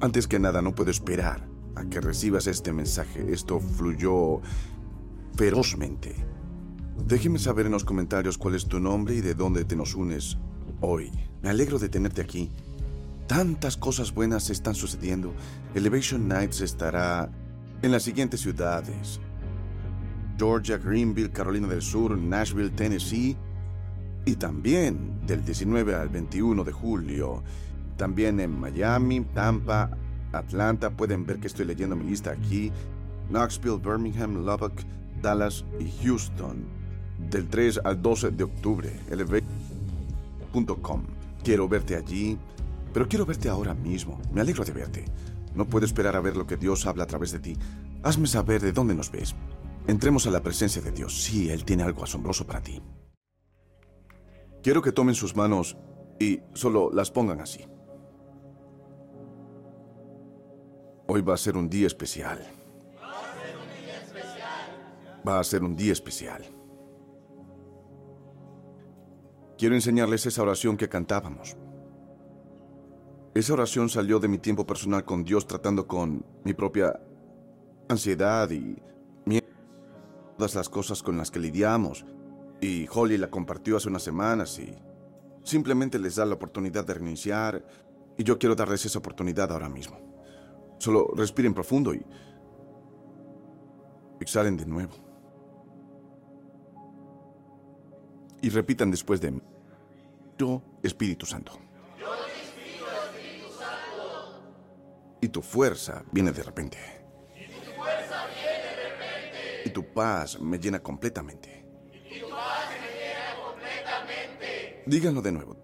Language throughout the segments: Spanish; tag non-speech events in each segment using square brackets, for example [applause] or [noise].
Antes que nada, no puedo esperar a que recibas este mensaje. Esto fluyó ferozmente. Déjeme saber en los comentarios cuál es tu nombre y de dónde te nos unes hoy. Me alegro de tenerte aquí. Tantas cosas buenas están sucediendo. Elevation Nights estará en las siguientes ciudades. Georgia, Greenville, Carolina del Sur, Nashville, Tennessee y también del 19 al 21 de julio también en Miami, Tampa, Atlanta. Pueden ver que estoy leyendo mi lista aquí. Knoxville, Birmingham, Lubbock, Dallas y Houston. Del 3 al 12 de octubre. Elevate.com. Quiero verte allí, pero quiero verte ahora mismo. Me alegro de verte. No puedo esperar a ver lo que Dios habla a través de ti. Hazme saber de dónde nos ves. Entremos a la presencia de Dios. Sí, Él tiene algo asombroso para ti. Quiero que tomen sus manos y solo las pongan así. Hoy va a ser un día especial. Va a ser un día especial. Quiero enseñarles esa oración que cantábamos. Esa oración salió de mi tiempo personal con Dios tratando con mi propia ansiedad y todas las cosas con las que lidiamos. Y Holly la compartió hace unas semanas y simplemente les da la oportunidad de reiniciar y yo quiero darles esa oportunidad ahora mismo. Solo respiren profundo y exhalen de nuevo. Y repitan después de mí. Yo, Espíritu Santo. Yo, Espíritu Santo. Y tu fuerza viene de repente. Y tu fuerza viene de repente. Y tu paz me llena completamente. Y tu paz me llena completamente. Díganlo de nuevo.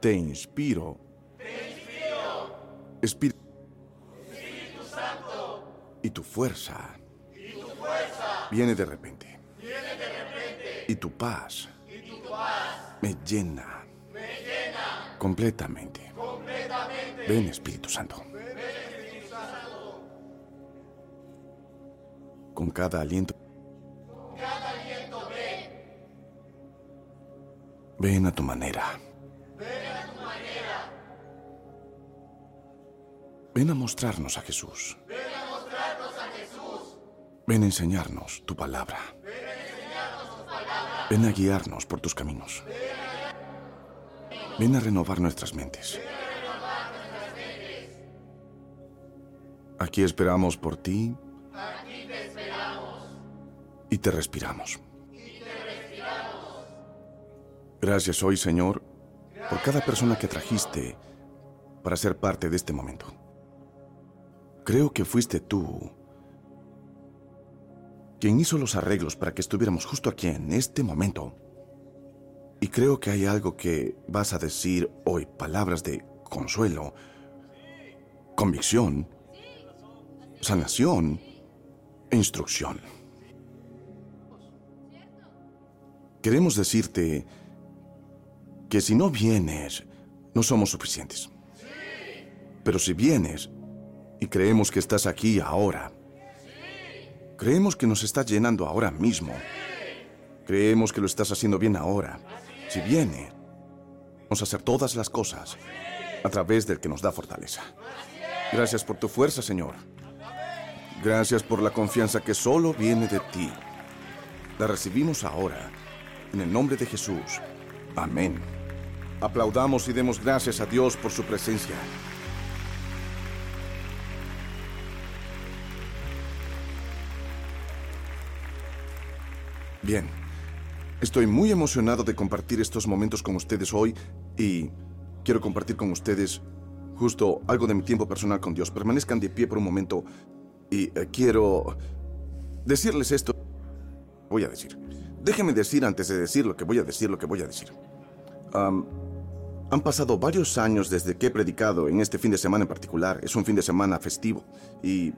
Te inspiro. Te inspiro. Espíritu y tu fuerza. Y tu fuerza. Viene de repente. Viene de repente. Y tu paz. Y tu paz. Me llena. Me llena. Completamente. Completamente. Ven Espíritu Santo. Ven Espíritu Santo. Con cada aliento. Con cada aliento ven. Ven a tu manera. Ven a tu manera. Ven a mostrarnos a Jesús. Ven a enseñarnos tu palabra. Ven a guiarnos por tus caminos. Ven a renovar nuestras mentes. Aquí esperamos por ti. Y te respiramos. Gracias hoy, Señor, por cada persona que trajiste para ser parte de este momento. Creo que fuiste tú quien hizo los arreglos para que estuviéramos justo aquí en este momento. Y creo que hay algo que vas a decir hoy, palabras de consuelo, convicción, sanación e instrucción. Queremos decirte que si no vienes, no somos suficientes. Pero si vienes y creemos que estás aquí ahora, Creemos que nos estás llenando ahora mismo. Creemos que lo estás haciendo bien ahora. Si viene, vamos a hacer todas las cosas a través del que nos da fortaleza. Gracias por tu fuerza, Señor. Gracias por la confianza que solo viene de ti. La recibimos ahora, en el nombre de Jesús. Amén. Aplaudamos y demos gracias a Dios por su presencia. Bien, estoy muy emocionado de compartir estos momentos con ustedes hoy y quiero compartir con ustedes justo algo de mi tiempo personal con Dios. Permanezcan de pie por un momento y eh, quiero decirles esto. Voy a decir. Déjenme decir antes de decir lo que voy a decir, lo que voy a decir. han pasado varios años desde que he predicado en este fin de semana en particular. Es un fin de semana festivo y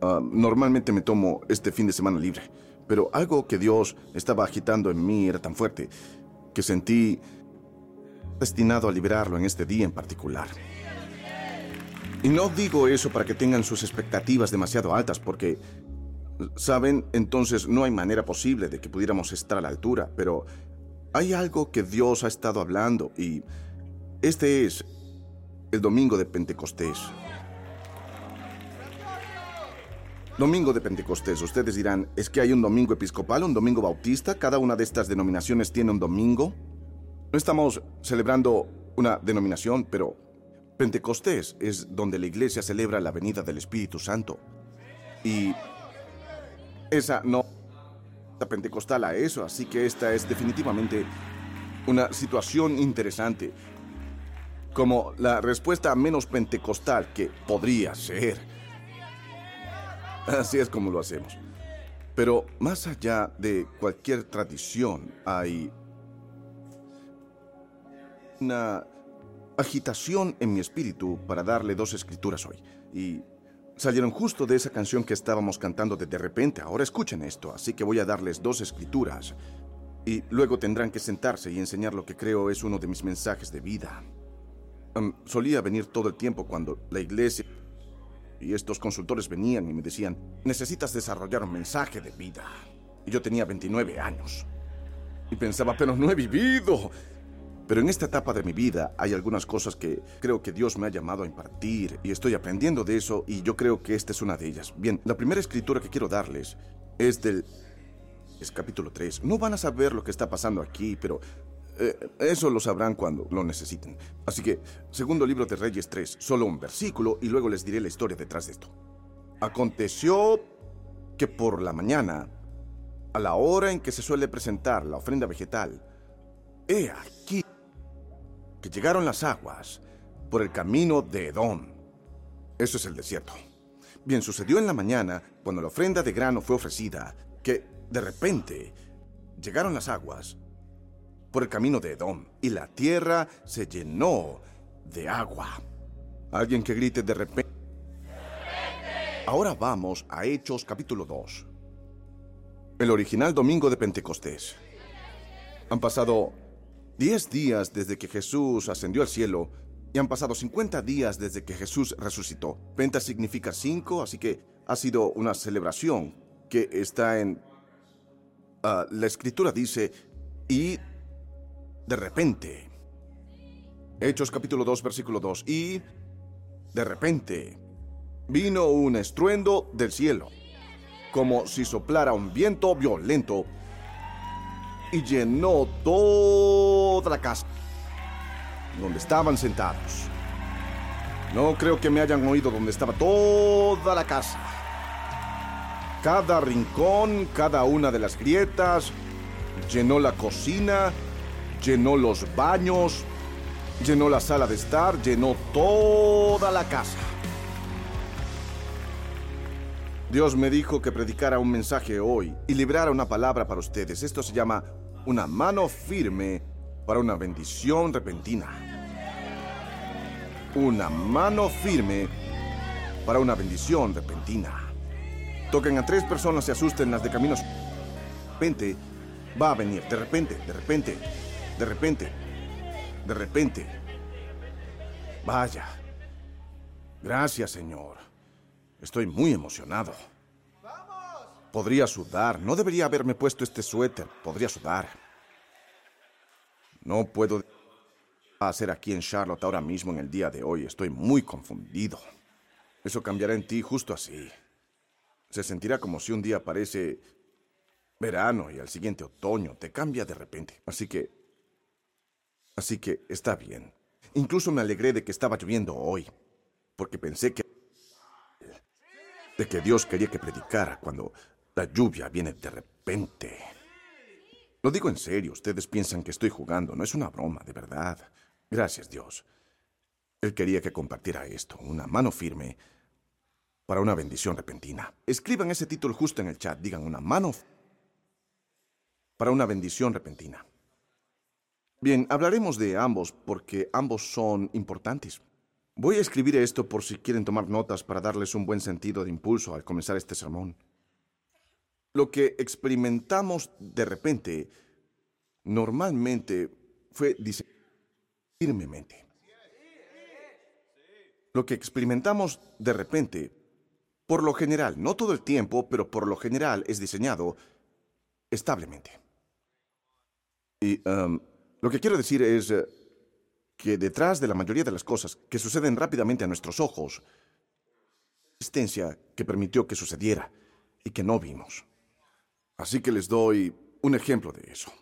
normalmente me tomo este fin de semana libre. Pero algo que Dios estaba agitando en mí era tan fuerte que sentí destinado a liberarlo en este día en particular. Y no digo eso para que tengan sus expectativas demasiado altas, porque, saben, entonces no hay manera posible de que pudiéramos estar a la altura, pero hay algo que Dios ha estado hablando y este es el domingo de Pentecostés. Domingo de Pentecostés. Ustedes dirán, ¿es que hay un domingo episcopal, un domingo bautista? ¿Cada una de estas denominaciones tiene un domingo? No estamos celebrando una denominación, pero Pentecostés es donde la iglesia celebra la venida del Espíritu Santo. Y esa no está pentecostal a eso, así que esta es definitivamente una situación interesante. Como la respuesta menos pentecostal que podría ser. [laughs] Así es como lo hacemos. Pero más allá de cualquier tradición, hay una agitación en mi espíritu para darle dos escrituras hoy. Y salieron justo de esa canción que estábamos cantando de repente. Ahora escuchen esto, así que voy a darles dos escrituras. Y luego tendrán que sentarse y enseñar lo que creo es uno de mis mensajes de vida. solía venir todo el tiempo cuando la iglesia y estos consultores venían y me decían, necesitas desarrollar un mensaje de vida. Y yo tenía 29 años. Y pensaba, pero no he vivido. Pero en esta etapa de mi vida hay algunas cosas que creo que Dios me ha llamado a impartir y estoy aprendiendo de eso y yo creo que esta es una de ellas. Bien, la primera escritura que quiero darles es del es capítulo 3. No van a saber lo que está pasando aquí, pero eh, eso lo sabrán cuando lo necesiten. Así que, segundo libro de Reyes 3, solo un versículo y luego les diré la historia detrás de esto. Aconteció que por la mañana, a la hora en que se suele presentar la ofrenda vegetal, he aquí que llegaron las aguas por el camino de Edom. Eso es el desierto. Bien, sucedió en la mañana, cuando la ofrenda de grano fue ofrecida, que de repente llegaron las aguas por el camino de Edom y la tierra se llenó de agua. Alguien que grite de repente. Ahora vamos a Hechos capítulo 2. El original domingo de Pentecostés. Han pasado Diez días desde que Jesús ascendió al cielo y han pasado 50 días desde que Jesús resucitó. Penta significa cinco, así que ha sido una celebración que está en... Ah, la escritura dice, y de repente. Hechos capítulo 2, versículo 2. Y de repente vino un estruendo del cielo, como si soplara un viento violento y llenó toda la casa donde estaban sentados. No creo que me hayan oído donde estaba toda la casa. Cada rincón, cada una de las grietas, llenó la cocina, llenó los baños, llenó la sala de estar, llenó toda la casa. Dios me dijo que predicara un mensaje hoy y librara una palabra para ustedes. Esto se llama una mano firme para una bendición repentina. Una mano firme para una bendición repentina. Toquen a tres personas y asusten las de caminos. De repente va a venir, de repente, de repente, de repente, de repente. Vaya. Gracias, Señor. Estoy muy emocionado. Podría sudar. No debería haberme puesto este suéter. Podría sudar. No puedo hacer aquí en Charlotte ahora mismo en el día de hoy. Estoy muy confundido. Eso cambiará en ti justo así. Se sentirá como si un día aparece verano y al siguiente otoño. Te cambia de repente. Así que... Así que está bien. Incluso me alegré de que estaba lloviendo hoy. Porque pensé que de que Dios quería que predicara cuando la lluvia viene de repente. Lo digo en serio, ustedes piensan que estoy jugando, no es una broma, de verdad. Gracias Dios. Él quería que compartiera esto, una mano firme para una bendición repentina. Escriban ese título justo en el chat, digan una mano para una bendición repentina. Bien, hablaremos de ambos porque ambos son importantes. Voy a escribir esto por si quieren tomar notas para darles un buen sentido de impulso al comenzar este sermón. Lo que experimentamos de repente normalmente fue firmemente. Lo que experimentamos de repente, por lo general, no todo el tiempo, pero por lo general es diseñado establemente. Y um, lo que quiero decir es, eh, que detrás de la mayoría de las cosas que suceden rápidamente a nuestros ojos, existencia que permitió que sucediera y que no vimos. Así que les doy un ejemplo de eso.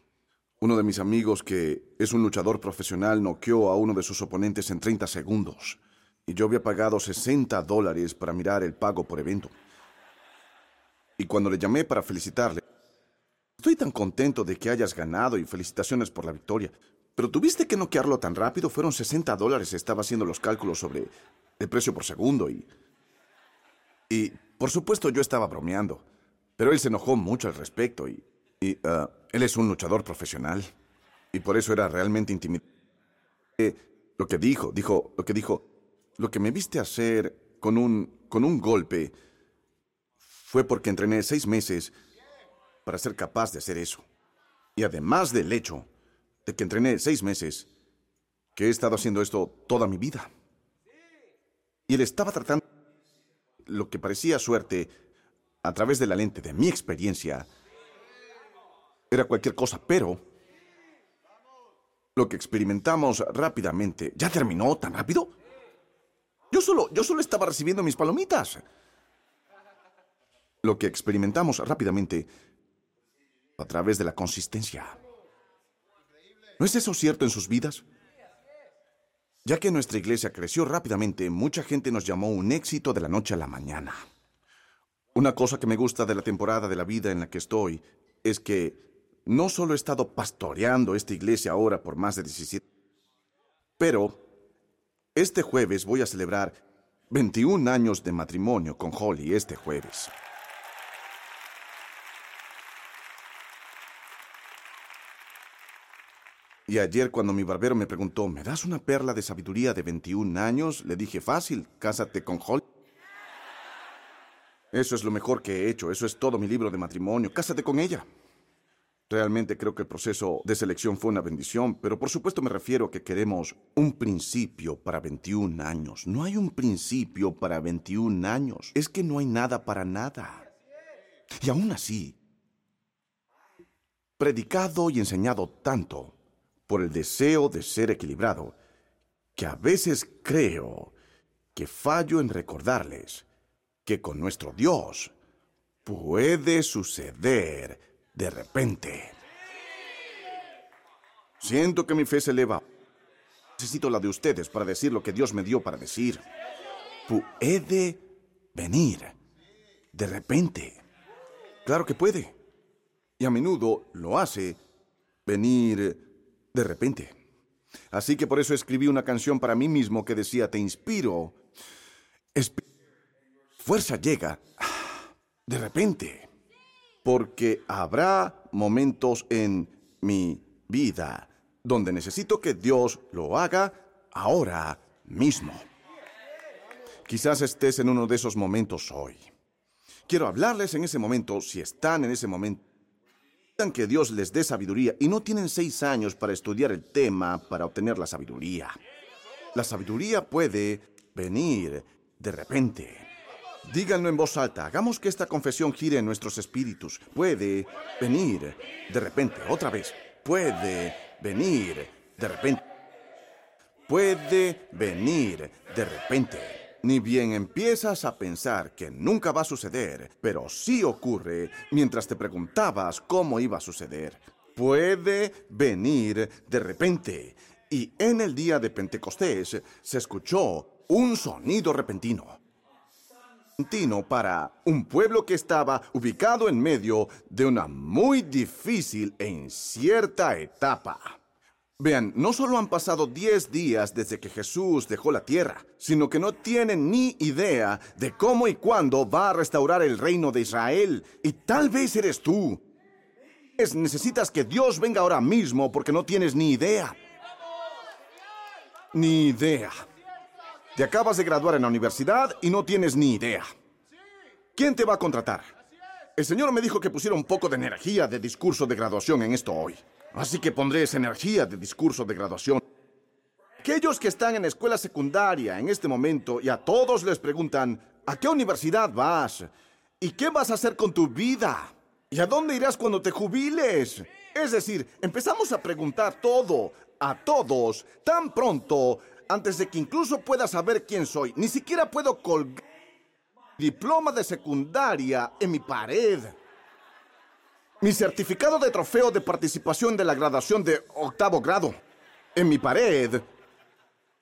Uno de mis amigos, que es un luchador profesional, noqueó a uno de sus oponentes en 30 segundos. Y yo había pagado 60 dólares para mirar el pago por evento. Y cuando le llamé para felicitarle, estoy tan contento de que hayas ganado y felicitaciones por la victoria. Pero tuviste que noquearlo tan rápido, fueron 60 dólares. Estaba haciendo los cálculos sobre el precio por segundo y... Y, por supuesto, yo estaba bromeando. Pero él se enojó mucho al respecto y y uh, él es un luchador profesional. Y por eso era realmente intimidante. lo que dijo, dijo, lo que dijo, lo que me viste hacer con un, con un golpe fue porque entrené seis meses para ser capaz de hacer eso. Y además del hecho de que entrené seis meses, que he estado haciendo esto toda mi vida. Y él estaba tratando lo que parecía suerte a través de la lente de mi experiencia era cualquier cosa, pero lo que experimentamos rápidamente. ¿Ya terminó tan rápido? Yo solo, yo solo estaba recibiendo mis palomitas. Lo que experimentamos rápidamente a través de la consistencia. ¿No es eso cierto en sus vidas? Ya que nuestra iglesia creció rápidamente, mucha gente nos llamó un éxito de la noche a la mañana. Una cosa que me gusta de la temporada de la vida en la que estoy es que no solo he estado pastoreando esta iglesia ahora por más de 17, pero este jueves voy a celebrar 21 años de matrimonio con Holly este jueves. Y ayer cuando mi barbero me preguntó, ¿me das una perla de sabiduría de 21 años? Le dije, fácil, cásate con Holly. Eso es lo mejor que he hecho, eso es todo mi libro de matrimonio, cásate con ella. Realmente creo que el proceso de selección fue una bendición, pero por supuesto me refiero a que queremos un principio para 21 años. No hay un principio para 21 años. Es que no hay nada para nada. Y aún así, predicado y enseñado tanto por el deseo de ser equilibrado, que a veces creo que fallo en recordarles que con nuestro Dios puede suceder de repente. Siento que mi fe se eleva. Necesito la de ustedes para decir lo que Dios me dio para decir. Puede venir de repente. Claro que puede. Y a menudo lo hace venir de repente. Así que por eso escribí una canción para mí mismo que decía, te inspiro. fuerza llega de repente porque habrá momentos en mi vida donde necesito que Dios lo haga ahora mismo. Quizás estés en uno de esos momentos hoy. Quiero hablarles en ese momento, si están en ese momento, que Dios les dé sabiduría y no tienen seis años para estudiar el tema para obtener la sabiduría. La sabiduría puede venir de repente. Díganlo en voz alta. Hagamos que esta confesión gire en nuestros espíritus. Puede venir de repente, otra vez. Puede venir de repente. Puede venir de repente. Ni bien empiezas a pensar que nunca va a suceder, pero sí ocurre mientras te preguntabas cómo iba a suceder. Puede venir de repente. Y en el día de Pentecostés se escuchó un sonido repentino para un pueblo que estaba ubicado en medio de una muy difícil e incierta etapa. Vean, no solo han pasado 10 días desde que Jesús dejó la tierra, sino que no tienen ni idea de cómo y cuándo va a restaurar el reino de Israel. Y tal vez eres tú. Es, necesitas que Dios venga ahora mismo porque no tienes ni idea. Ni idea. Te acabas de graduar en la universidad y no tienes ni idea. ¿Quién te va a contratar? El señor me dijo que pusiera un poco de energía de discurso de graduación en esto hoy. Así que pondré esa energía de discurso de graduación. Aquellos que están en escuela secundaria en este momento y a todos les preguntan, ¿a qué universidad vas? ¿Y qué vas a hacer con tu vida? ¿Y a dónde irás cuando te jubiles? Es decir, empezamos a preguntar todo, a todos, tan pronto antes de que incluso pueda saber quién soy. Ni siquiera puedo colgar diploma de secundaria en mi pared. Mi certificado de trofeo de participación de la graduación de octavo grado en mi pared.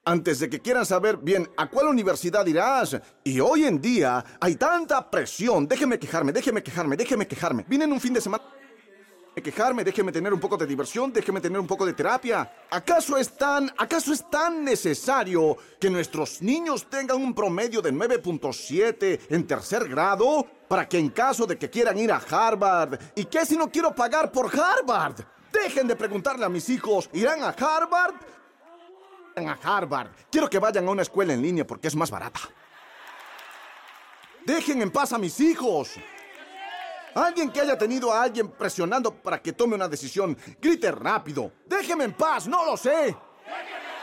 Antes de que quieran saber bien a cuál universidad irás. Y hoy en día hay tanta presión. Déjeme quejarme, déjeme quejarme, déjeme quejarme. Vine en un fin de semana quejarme, déjeme tener un poco de diversión, déjeme tener un poco de terapia. ¿Acaso es tan, acaso es tan necesario que nuestros niños tengan un promedio de 9.7 en tercer grado para que en caso de que quieran ir a Harvard, ¿y qué si no quiero pagar por Harvard? Dejen de preguntarle a mis hijos, ¿irán a Harvard? a Harvard. Quiero que vayan a una escuela en línea porque es más barata. Dejen en paz a mis hijos. Alguien que haya tenido a alguien presionando para que tome una decisión, grite rápido. Déjeme en paz, no lo sé. Déjeme en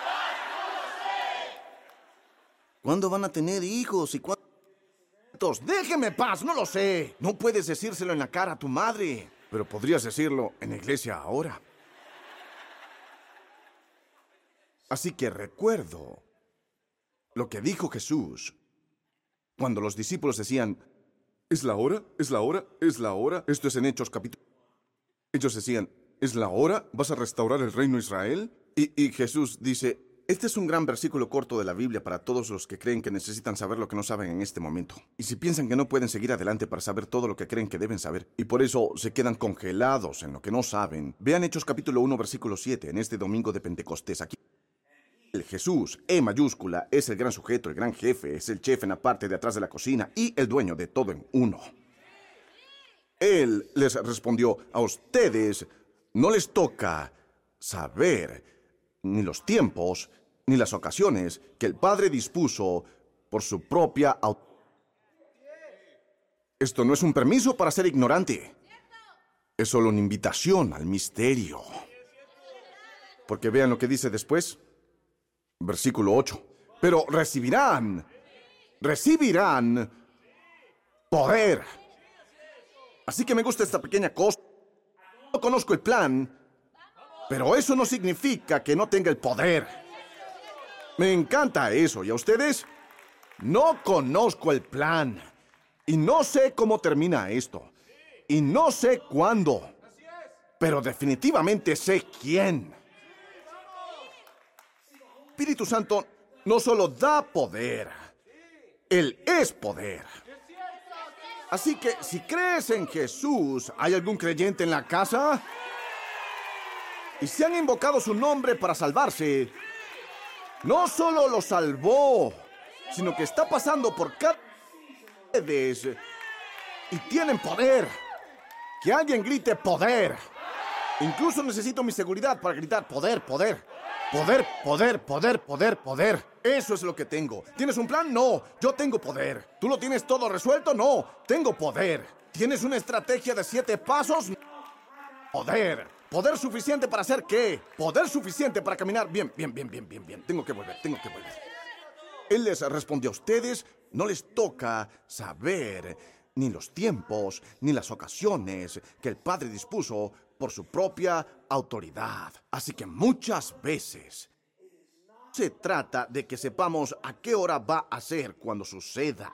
paz, no lo sé. ¿Cuándo van a tener hijos y cuántos? Déjeme en paz, no lo sé. No puedes decírselo en la cara a tu madre, pero podrías decirlo en la iglesia ahora. Así que recuerdo lo que dijo Jesús cuando los discípulos decían, ¿Es la hora? ¿Es la hora? ¿Es la hora? Esto es en Hechos capítulo. Ellos decían, ¿es la hora? ¿Vas a restaurar el reino de Israel? Y, Jesús dice, este es un gran versículo corto de la Biblia para todos los que creen que necesitan saber lo que no saben en este momento. Y si piensan que no pueden seguir adelante para saber todo lo que creen que deben saber, y por eso se quedan congelados en lo que no saben, vean Hechos capítulo 1 versículo 7 en este domingo de Pentecostés aquí. El Jesús, E mayúscula, es el gran sujeto, el gran jefe, es el chef en la parte de atrás de la cocina y el dueño de todo en uno. Él les respondió, a ustedes no les toca saber ni los tiempos ni las ocasiones que el Padre dispuso por su propia autoridad. Esto no es un permiso para ser ignorante. Es solo una invitación al misterio. Porque vean lo que dice después. Versículo 8. Pero recibirán, recibirán poder. Así que me gusta esta pequeña cosa. No conozco el plan, pero eso no significa que no tenga el poder. Me encanta eso. ¿Y a ustedes? No conozco el plan. Y no sé cómo termina esto. Y no sé cuándo. Pero definitivamente sé quién. Espíritu Santo no solo da poder, Él es poder. Así que si crees en Jesús, ¿hay algún creyente en la casa? Y si han invocado su nombre para salvarse, no solo lo salvó, sino que está pasando por cada y tienen poder. Que alguien grite poder. Incluso necesito mi seguridad para gritar poder, poder. Poder, poder, poder, poder, poder. Eso es lo que tengo. ¿Tienes un plan? No. Yo tengo poder. ¿Tú lo tienes todo resuelto? No. Tengo poder. ¿Tienes una estrategia de siete pasos? Poder. ¿Poder suficiente para hacer qué? Poder suficiente para caminar. Bien, bien, bien, bien, bien, bien. Tengo que volver, tengo que volver. Él les respondió a ustedes, no les toca saber ni los tiempos, ni las ocasiones que el Padre dispuso por su propia autoridad. Así que muchas veces se trata de que sepamos a qué hora va a ser cuando suceda.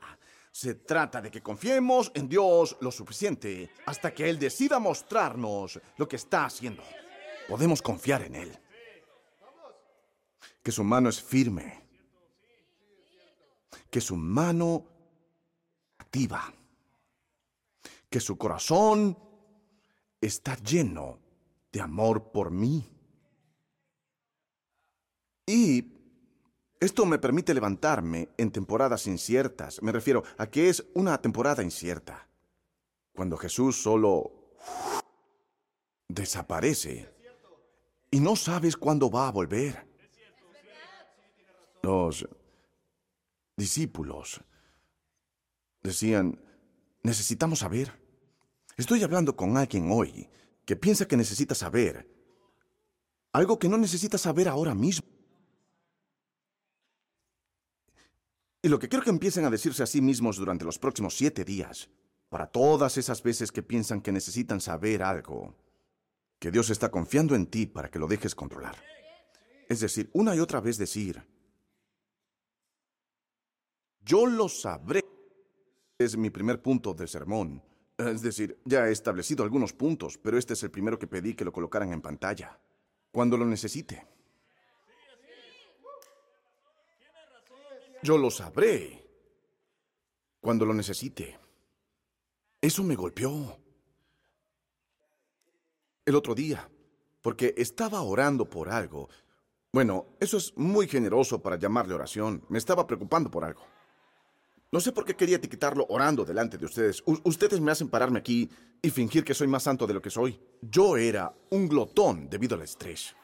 Se trata de que confiemos en Dios lo suficiente hasta que Él decida mostrarnos lo que está haciendo. Podemos confiar en Él. Que su mano es firme. Que su mano activa. Que su corazón está lleno de amor por mí. Y esto me permite levantarme en temporadas inciertas. Me refiero a que es una temporada incierta. Cuando Jesús solo desaparece y no sabes cuándo va a volver. Los discípulos decían, necesitamos saber. Estoy hablando con alguien hoy que piensa que necesita saber algo que no necesita saber ahora mismo. Y lo que quiero que empiecen a decirse a sí mismos durante los próximos siete días, para todas esas veces que piensan que necesitan saber algo, que Dios está confiando en ti para que lo dejes controlar. Es decir, una y otra vez decir, yo lo sabré es mi primer punto del sermón. Es decir, ya he establecido algunos puntos, pero este es el primero que pedí que lo colocaran en pantalla. Cuando lo necesite. Yo lo sabré. Cuando lo necesite. Eso me golpeó. El otro día, porque estaba orando por algo. Bueno, eso es muy generoso para llamarle oración. Me estaba preocupando por algo. No sé por qué quería etiquetarlo orando delante de ustedes. ustedes me hacen pararme aquí y fingir que soy más santo de lo que soy. Yo era un glotón debido al estrés.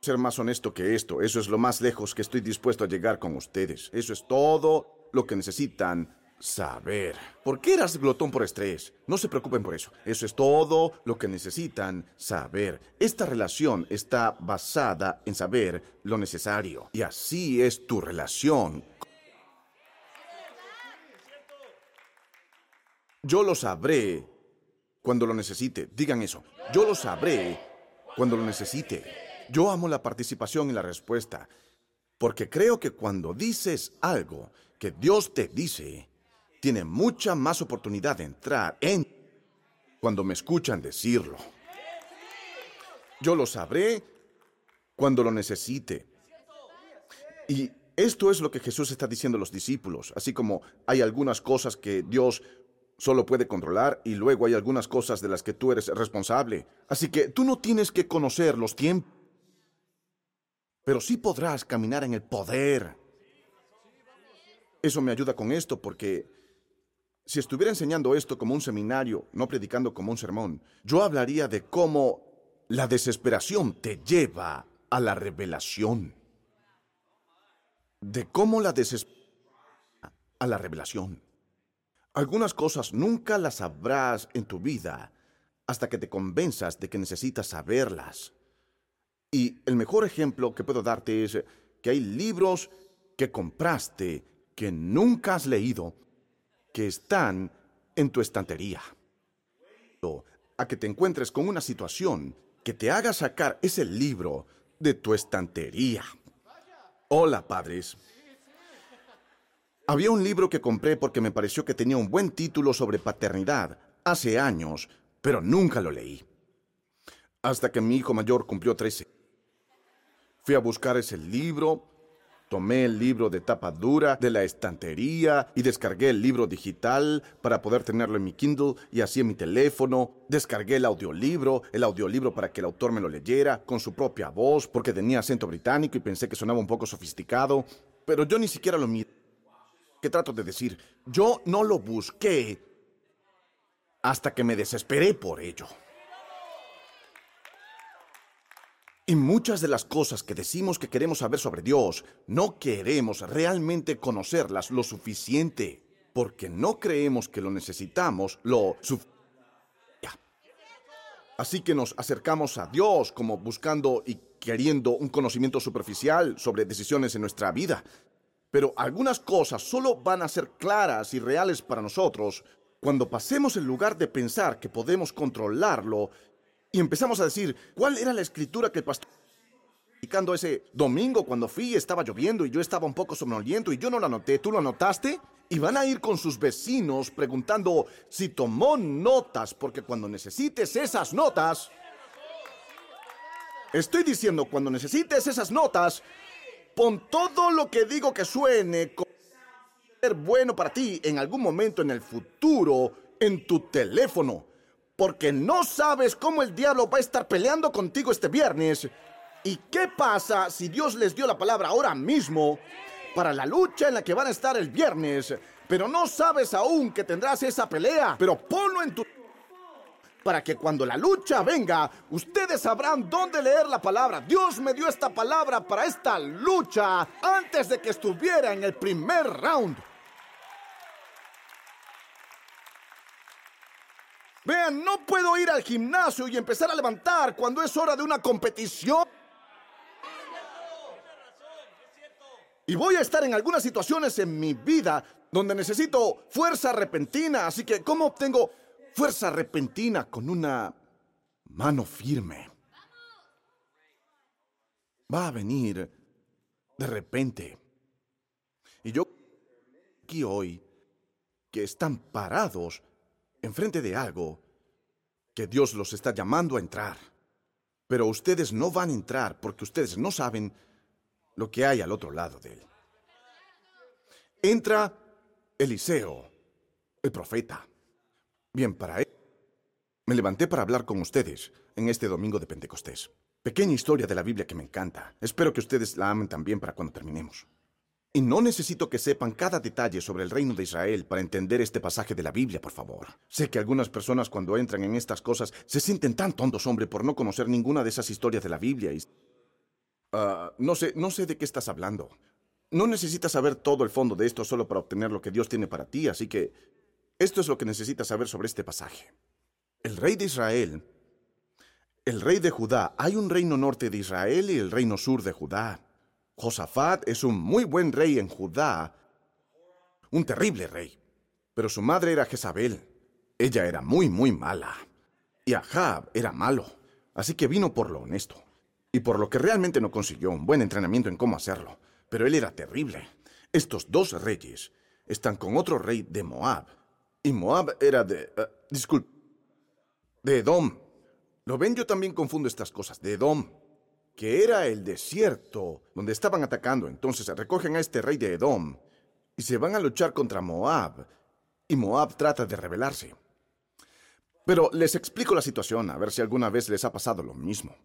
Ser más honesto que esto, eso es lo más lejos que estoy dispuesto a llegar con ustedes. Eso es todo lo que necesitan saber. ¿Por qué eras glotón por estrés? No se preocupen por eso. Eso es todo lo que necesitan saber. Esta relación está basada en saber lo necesario. Y así es tu relación. Yo lo sabré cuando lo necesite. Digan eso. Yo lo sabré cuando lo necesite. Yo amo la participación y la respuesta. Porque creo que cuando dices algo que Dios te dice, tiene mucha más oportunidad de entrar en cuando me escuchan decirlo. Yo lo sabré cuando lo necesite. Y esto es lo que Jesús está diciendo a los discípulos, así como hay algunas cosas que Dios solo puede controlar y luego hay algunas cosas de las que tú eres responsable. Así que tú no tienes que conocer los tiempos, pero sí podrás caminar en el poder. Eso me ayuda con esto porque si estuviera enseñando esto como un seminario, no predicando como un sermón, yo hablaría de cómo la desesperación te lleva a la revelación. De cómo la desesperación a la revelación. Algunas cosas nunca las sabrás en tu vida hasta que te convenzas de que necesitas saberlas. Y el mejor ejemplo que puedo darte es que hay libros que compraste que nunca has leído que están en tu estantería. A que te encuentres con una situación que te haga sacar ese libro de tu estantería. Hola, padres. Había un libro que compré porque me pareció que tenía un buen título sobre paternidad hace años, pero nunca lo leí. Hasta que mi hijo mayor cumplió 13. Fui a buscar ese libro Tomé el libro de tapa dura de la estantería y descargué el libro digital para poder tenerlo en mi Kindle y así en mi teléfono. Descargué el audiolibro, el audiolibro para que el autor me lo leyera con su propia voz porque tenía acento británico y pensé que sonaba un poco sofisticado. Pero yo ni siquiera lo miré. ¿Qué trato de decir? Yo no lo busqué hasta que me desesperé por ello. Y muchas de las cosas que decimos que queremos saber sobre Dios, no queremos realmente conocerlas lo suficiente, porque no creemos que lo necesitamos lo suficiente. Así que nos acercamos a Dios como buscando y queriendo un conocimiento superficial sobre decisiones en nuestra vida. Pero algunas cosas solo van a ser claras y reales para nosotros cuando pasemos en lugar de pensar que podemos controlarlo y empezamos a decir, ¿cuál era la escritura que el pastor predicando ese domingo cuando fui estaba lloviendo y yo estaba un poco somnoliento y yo no la noté, ¿tú lo notaste? Y van a ir con sus vecinos preguntando si tomó notas, porque cuando necesites esas notas, estoy diciendo, cuando necesites esas notas, pon todo lo que digo que suene como ser bueno para ti en algún momento en el futuro en tu teléfono porque no sabes cómo el diablo va a estar peleando contigo este viernes. ¿Y qué pasa si Dios les dio la palabra ahora mismo para la lucha en la que van a estar el viernes? Pero no sabes aún que tendrás esa pelea, pero ponlo en tu... Para que cuando la lucha venga, ustedes sabrán dónde leer la palabra. Dios me dio esta palabra para esta lucha antes de que estuviera en el primer round. Vean, no puedo ir al gimnasio y empezar a levantar cuando es hora de una competición. Y voy a estar en algunas situaciones en mi vida donde necesito fuerza repentina. Así que, ¿cómo obtengo fuerza repentina con una mano firme? Va a venir de repente. Y yo aquí hoy que están parados enfrente de algo que Dios los está llamando a entrar. Pero ustedes no van a entrar porque ustedes no saben lo que hay al otro lado de él. Entra Eliseo, el profeta. Bien, para él me levanté para hablar con ustedes en este domingo de Pentecostés. Pequeña historia de la Biblia que me encanta. Espero que ustedes la amen también para cuando terminemos. Y no necesito que sepan cada detalle sobre el reino de Israel para entender este pasaje de la Biblia, por favor. Sé que algunas personas cuando entran en estas cosas se sienten tan tontos, hombre, por no conocer ninguna de esas historias de la Biblia y... Ah, no sé, no sé de qué estás hablando. No necesitas saber todo el fondo de esto solo para obtener lo que Dios tiene para ti, así que esto es lo que necesitas saber sobre este pasaje. El rey de Israel, el rey de Judá, hay un reino norte de Israel y el reino sur de Judá. Josafat es un muy buen rey en Judá, un terrible rey. Pero su madre era Jezabel. Ella era muy, muy mala. Y Ahab era malo. Así que vino por lo honesto. Y por lo que realmente no consiguió un buen entrenamiento en cómo hacerlo. Pero él era terrible. Estos dos reyes están con otro rey de Moab. Y Moab era de... Uh, disculpe. De Edom. Lo ven, yo también confundo estas cosas. De Edom que era el desierto donde estaban atacando. Entonces recogen a este rey de Edom y se van a luchar contra Moab. Y Moab trata de rebelarse. Pero les explico la situación, a ver si alguna vez les ha pasado lo mismo.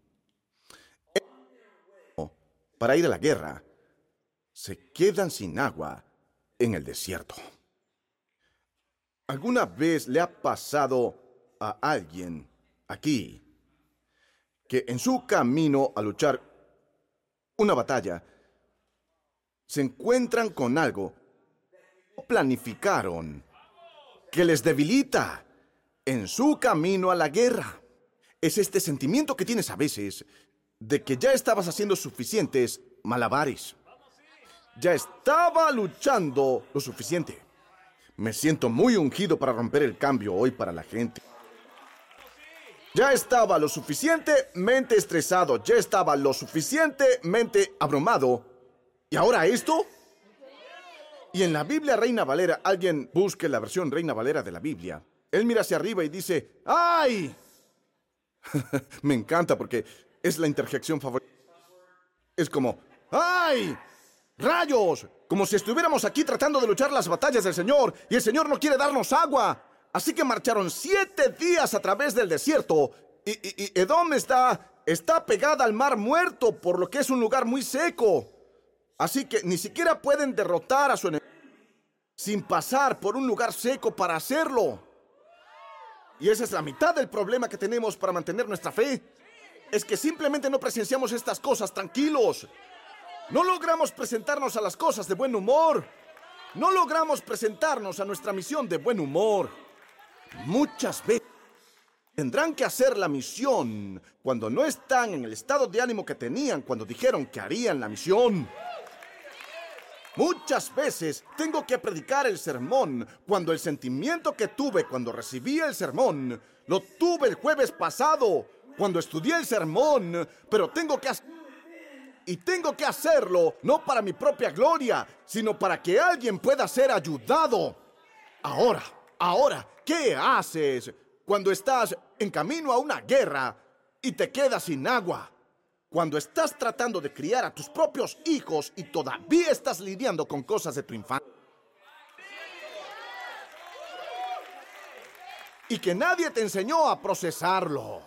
Para ir a la guerra, se quedan sin agua en el desierto. ¿Alguna vez le ha pasado a alguien aquí que en su camino a luchar una batalla se encuentran con algo planificaron que les debilita en su camino a la guerra. Es este sentimiento que tienes a veces de que ya estabas haciendo suficientes malabares. Ya estaba luchando lo suficiente. Me siento muy ungido para romper el cambio hoy para la gente. Ya estaba lo suficientemente estresado, ya estaba lo suficientemente abrumado. ¿Y ahora esto? Y en la Biblia Reina Valera, alguien busque la versión Reina Valera de la Biblia. Él mira hacia arriba y dice, ¡ay! [laughs] Me encanta porque es la interjección favorita. Es como, ¡ay! ¡Rayos! Como si estuviéramos aquí tratando de luchar las batallas del Señor y el Señor no quiere darnos agua. Así que marcharon siete días a través del desierto. Y, Edom está, está pegada al mar muerto, por lo que es un lugar muy seco. Así que ni siquiera pueden derrotar a su enemigo sin pasar por un lugar seco para hacerlo. Y esa es la mitad del problema que tenemos para mantener nuestra fe. Es que simplemente no presenciamos estas cosas tranquilos. No logramos presentarnos a las cosas de buen humor. No logramos presentarnos a nuestra misión de buen humor. Muchas veces tendrán que hacer la misión cuando no están en el estado de ánimo que tenían cuando dijeron que harían la misión. Muchas veces tengo que predicar el sermón cuando el sentimiento que tuve cuando recibí el sermón lo tuve el jueves pasado, cuando estudié el sermón, pero tengo que y tengo que hacerlo no para mi propia gloria, sino para que alguien pueda ser ayudado. Ahora, ahora, ¿Qué haces cuando estás en camino a una guerra y te quedas sin agua? Cuando estás tratando de criar a tus propios hijos y todavía estás lidiando con cosas de tu infancia. Y que nadie te enseñó a procesarlo.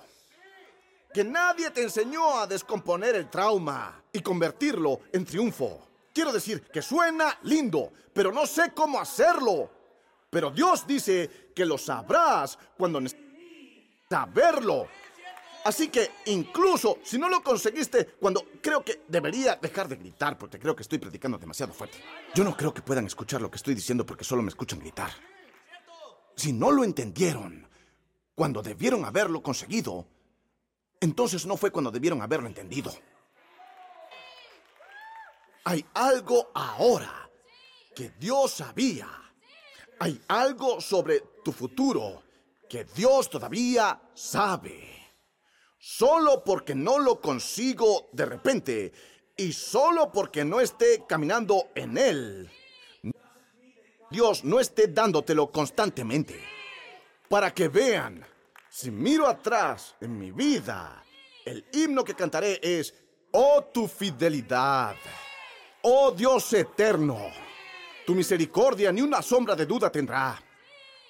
Que nadie te enseñó a descomponer el trauma y convertirlo en triunfo. Quiero decir que suena lindo, pero no sé cómo hacerlo. Pero Dios dice que lo sabrás cuando saberlo. Así que incluso si no lo conseguiste cuando creo que debería dejar de gritar porque creo que estoy predicando demasiado fuerte. Yo no creo que puedan escuchar lo que estoy diciendo porque solo me escuchan gritar. Si no lo entendieron cuando debieron haberlo conseguido, entonces no fue cuando debieron haberlo entendido. Hay algo ahora que Dios sabía hay algo sobre tu futuro que Dios todavía sabe. Solo porque no lo consigo de repente y solo porque no esté caminando en Él, Dios no esté dándotelo constantemente. Para que vean, si miro atrás en mi vida, el himno que cantaré es, oh tu fidelidad, oh Dios eterno, tu misericordia ni una sombra de duda tendrá.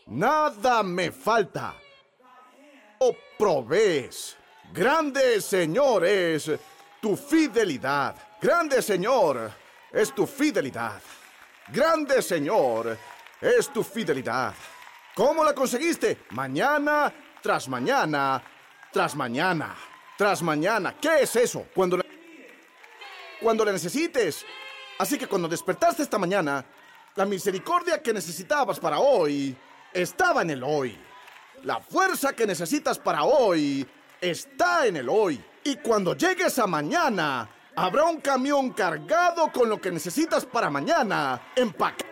Nada me falta. Oh, provees. Grande Señor es tu fidelidad. Grande Señor es tu fidelidad. Grande Señor es tu fidelidad. ¿Cómo la conseguiste? Mañana tras mañana tras mañana tras mañana. ¿Qué es eso? Cuando la, cuando la necesites. Así que cuando despertaste esta mañana, la misericordia que necesitabas para hoy estaba en el hoy. La fuerza que necesitas para hoy está en el hoy. Y cuando llegues a mañana, habrá un camión cargado con lo que necesitas para mañana. Empaca.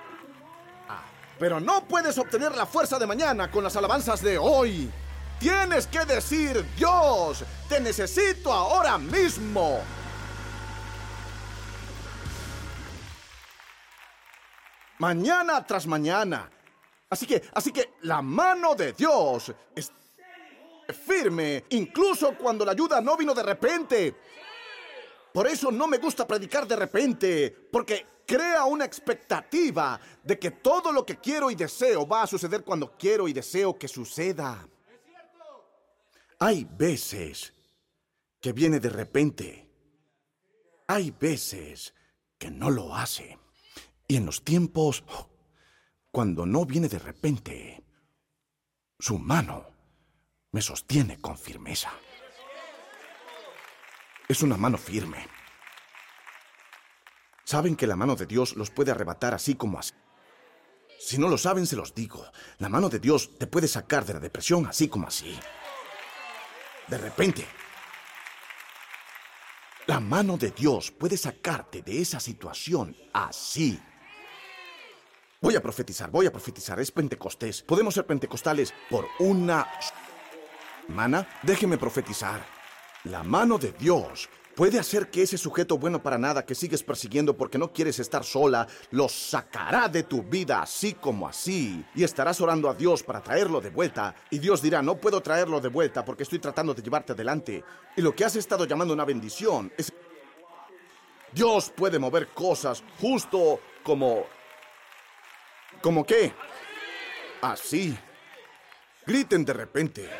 Pero no puedes obtener la fuerza de mañana con las alabanzas de hoy. Tienes que decir, Dios, te necesito ahora mismo. Mañana tras mañana. Así que, así que la mano de Dios es firme, incluso cuando la ayuda no vino de repente. Por eso no me gusta predicar de repente, porque crea una expectativa de que todo lo que quiero y deseo va a suceder cuando quiero y deseo que suceda. Hay veces que viene de repente. Hay veces que no lo hace. Y en los tiempos, cuando no viene de repente, su mano me sostiene con firmeza. Es una mano firme. Saben que la mano de Dios los puede arrebatar así como así. Si no lo saben, se los digo. La mano de Dios te puede sacar de la depresión así como así. De repente. La mano de Dios puede sacarte de esa situación así. Voy a profetizar, voy a profetizar. Es Pentecostés. Podemos ser pentecostales por una semana. Déjeme profetizar. La mano de Dios puede hacer que ese sujeto bueno para nada que sigues persiguiendo porque no quieres estar sola, lo sacará de tu vida así como así. Y estarás orando a Dios para traerlo de vuelta. Y Dios dirá, no puedo traerlo de vuelta porque estoy tratando de llevarte adelante. Y lo que has estado llamando una bendición es... Dios puede mover cosas justo como ¿Cómo qué? Así. Griten de repente.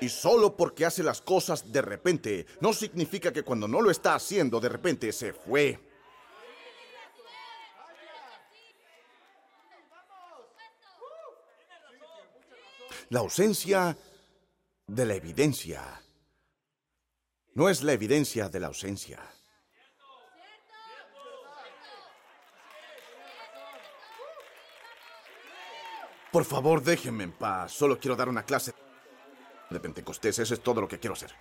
Y solo porque hace las cosas de repente, no significa que cuando no lo está haciendo de repente se fue. La ausencia de la evidencia no es la evidencia de la ausencia. Por favor, déjenme en paz. Solo quiero dar una clase de Pentecostés. Eso es todo lo que quiero hacer.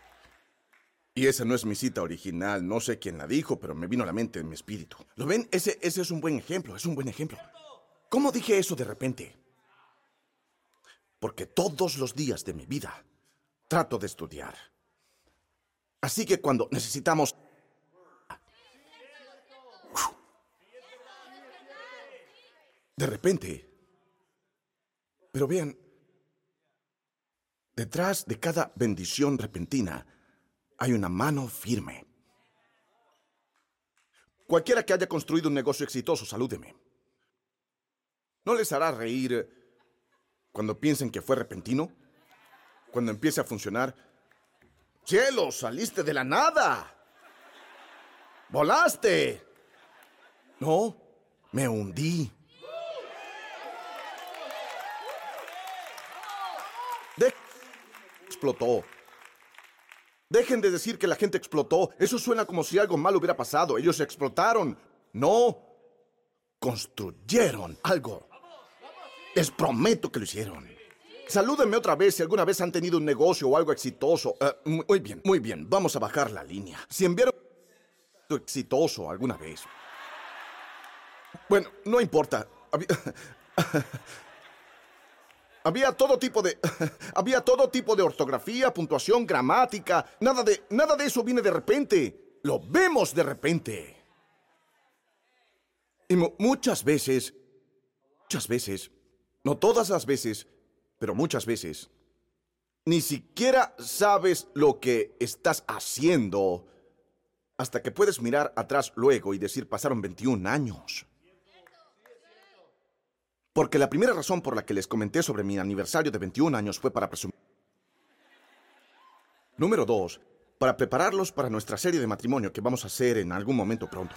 Y esa no es mi cita original. No sé quién la dijo, pero me vino a la mente en mi espíritu. ¿Lo ven? Ese, ese es un buen ejemplo. Es un buen ejemplo. ¿Cómo dije eso de repente? Porque todos los días de mi vida trato de estudiar. Así que cuando necesitamos... De repente, pero vean, detrás de cada bendición repentina hay una mano firme. Cualquiera que haya construido un negocio exitoso, salúdeme. ¿No les hará reír cuando piensen que fue repentino? Cuando empiece a funcionar. ¡Cielo! ¡Saliste de la nada! ¡Volaste! No, me hundí. Explotó. Dejen de decir que la gente explotó. Eso suena como si algo malo hubiera pasado. Ellos explotaron. No. Construyeron algo. Les prometo que lo hicieron. Salúdenme otra vez si alguna vez han tenido un negocio o algo exitoso. Eh, muy bien, muy bien. Vamos a bajar la línea. Si enviaron exitoso alguna vez. Bueno, no importa. [laughs] Había todo tipo de [laughs] había todo tipo de ortografía, puntuación, gramática, nada de nada de eso viene de repente. Lo vemos de repente. Y muchas veces Muchas veces, no todas las veces, pero muchas veces, ni siquiera sabes lo que estás haciendo hasta que puedes mirar atrás luego y decir pasaron 21 años. Porque la primera razón por la que les comenté sobre mi aniversario de 21 años fue para presumir. Número dos, para prepararlos para nuestra serie de matrimonio que vamos a hacer en algún momento pronto.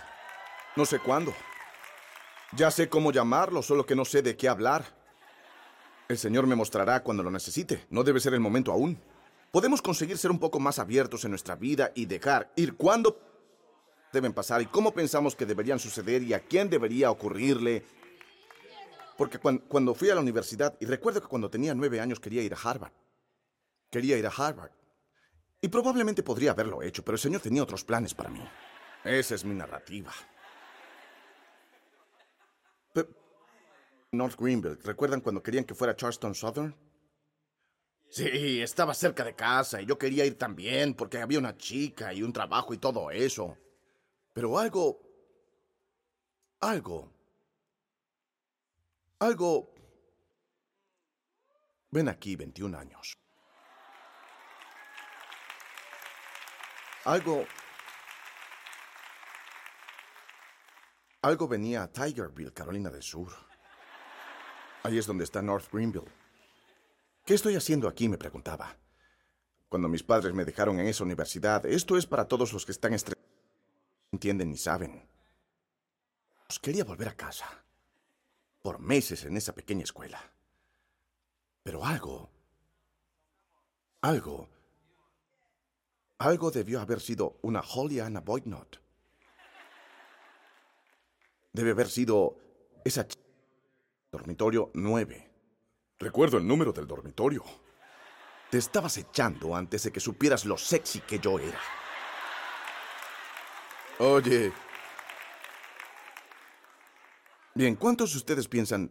No sé cuándo. Ya sé cómo llamarlo, solo que no sé de qué hablar. El Señor me mostrará cuando lo necesite. No debe ser el momento aún. Podemos conseguir ser un poco más abiertos en nuestra vida y dejar ir cuando deben pasar y cómo pensamos que deberían suceder y a quién debería ocurrirle. Porque cuando, fui a la universidad, y recuerdo que cuando tenía nueve años quería ir a Harvard. Quería ir a Harvard. Y probablemente podría haberlo hecho, pero el Señor tenía otros planes para mí. Esa es mi narrativa. North Greenville, ¿recuerdan cuando querían que fuera Charleston Southern? Sí, estaba cerca de casa y yo quería ir también porque había una chica y un trabajo y todo eso. Pero algo... Algo... Algo... Ven aquí, 21 años. Algo... Algo venía a Tigerville, Carolina del Sur. Ahí es donde está North Greenville. ¿Qué estoy haciendo aquí? me preguntaba. Cuando mis padres me dejaron en esa universidad, esto es para todos los que están estresados, entienden ni saben. quería volver a casa. Por meses en esa pequeña escuela. Pero algo... Algo algo debió haber sido una Holy Anna Boydnot. Debe haber sido esa dormitorio 9. Recuerdo el número del dormitorio. Te estabas echando antes de que supieras lo sexy que yo era. Oye. Bien, ¿cuántos de ustedes piensan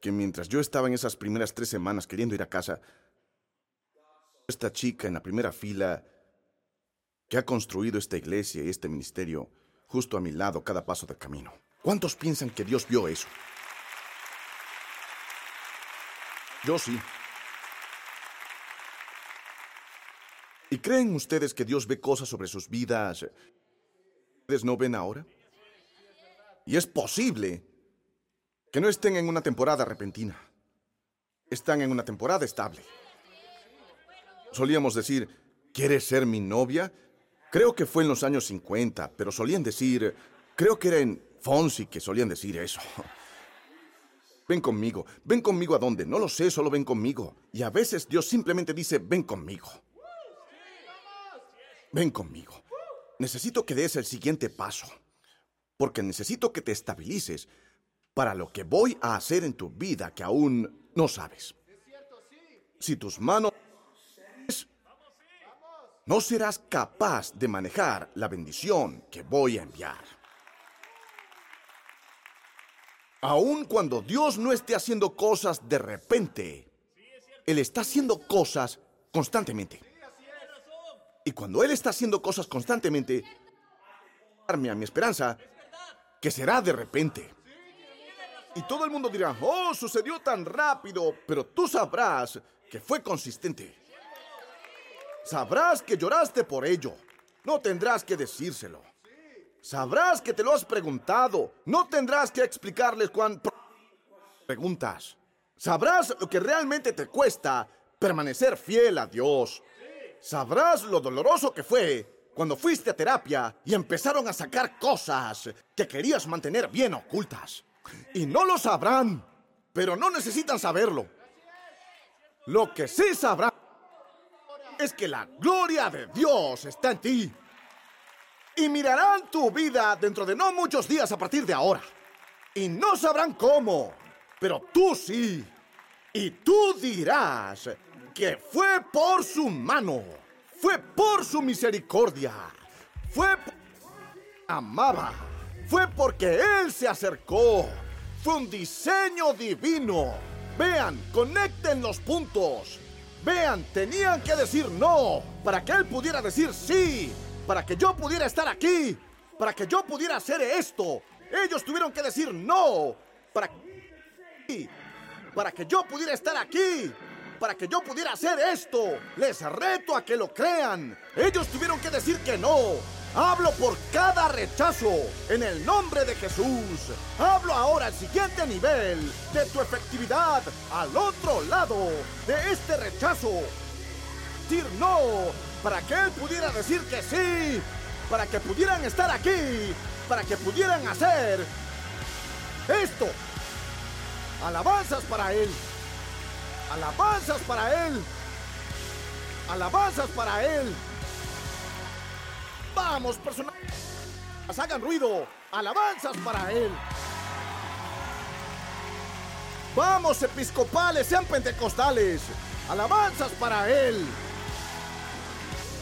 que mientras yo estaba en esas primeras tres semanas queriendo ir a casa, esta chica en la primera fila que ha construido esta iglesia y este ministerio justo a mi lado cada paso del camino. ¿Cuántos piensan que Dios vio eso? Yo sí. ¿Y creen ustedes que Dios ve cosas sobre sus vidas que ustedes no ven ahora? Y es posible que no estén en una temporada repentina. Están en una temporada estable. Solíamos decir, ¿quieres ser mi novia? Creo que fue en los años 50, pero solían decir, creo que era en Fonsi que solían decir eso. Ven conmigo, ven conmigo a dónde, no lo sé, solo ven conmigo. Y a veces Dios simplemente dice, ven conmigo. Ven conmigo. Necesito que des el siguiente paso, porque necesito que te estabilices para lo que voy a hacer en tu vida que aún no sabes. Si tus manos no serás capaz de manejar la bendición que voy a enviar. Aun cuando Dios no esté haciendo cosas de repente, Él está haciendo cosas constantemente. Y cuando Él está haciendo cosas constantemente, darme a mi esperanza que será de repente. Y todo el mundo dirá, oh, sucedió tan rápido, pero tú sabrás que fue consistente. Sabrás que lloraste por ello. No tendrás que decírselo. Sabrás que te lo has preguntado. No tendrás que explicarles cuánto preguntas. Sabrás lo que realmente te cuesta permanecer fiel a Dios. Sabrás lo doloroso que fue cuando fuiste a terapia y empezaron a sacar cosas que querías mantener bien ocultas. Y no lo sabrán, pero no necesitan saberlo. Lo que sí sabrán es que la gloria de Dios está en ti. Y mirarán tu vida dentro de no muchos días a partir de ahora. Y no sabrán cómo, pero tú sí. Y tú dirás que fue por su mano, fue por su misericordia, fue amaba, fue porque Él se acercó, fue un diseño divino. Vean, conecten los puntos. Vean, tenían que decir no para que él pudiera decir sí, para que yo pudiera estar aquí, para que yo pudiera hacer esto. Ellos tuvieron que decir no para para que yo pudiera estar aquí, para que yo pudiera hacer esto. Les reto a que lo crean. Ellos tuvieron que decir que no. Hablo por cada rechazo en el nombre de Jesús. Hablo ahora al siguiente nivel de tu efectividad al otro lado de este rechazo. Decir no para que él pudiera decir que sí, para que pudieran estar aquí, para que pudieran hacer esto. Alabanzas para él. Alabanzas para él. Alabanzas para él. Vamos, personas. Hagan ruido. Alabanzas para Él. Vamos, episcopales, sean pentecostales. Alabanzas para Él.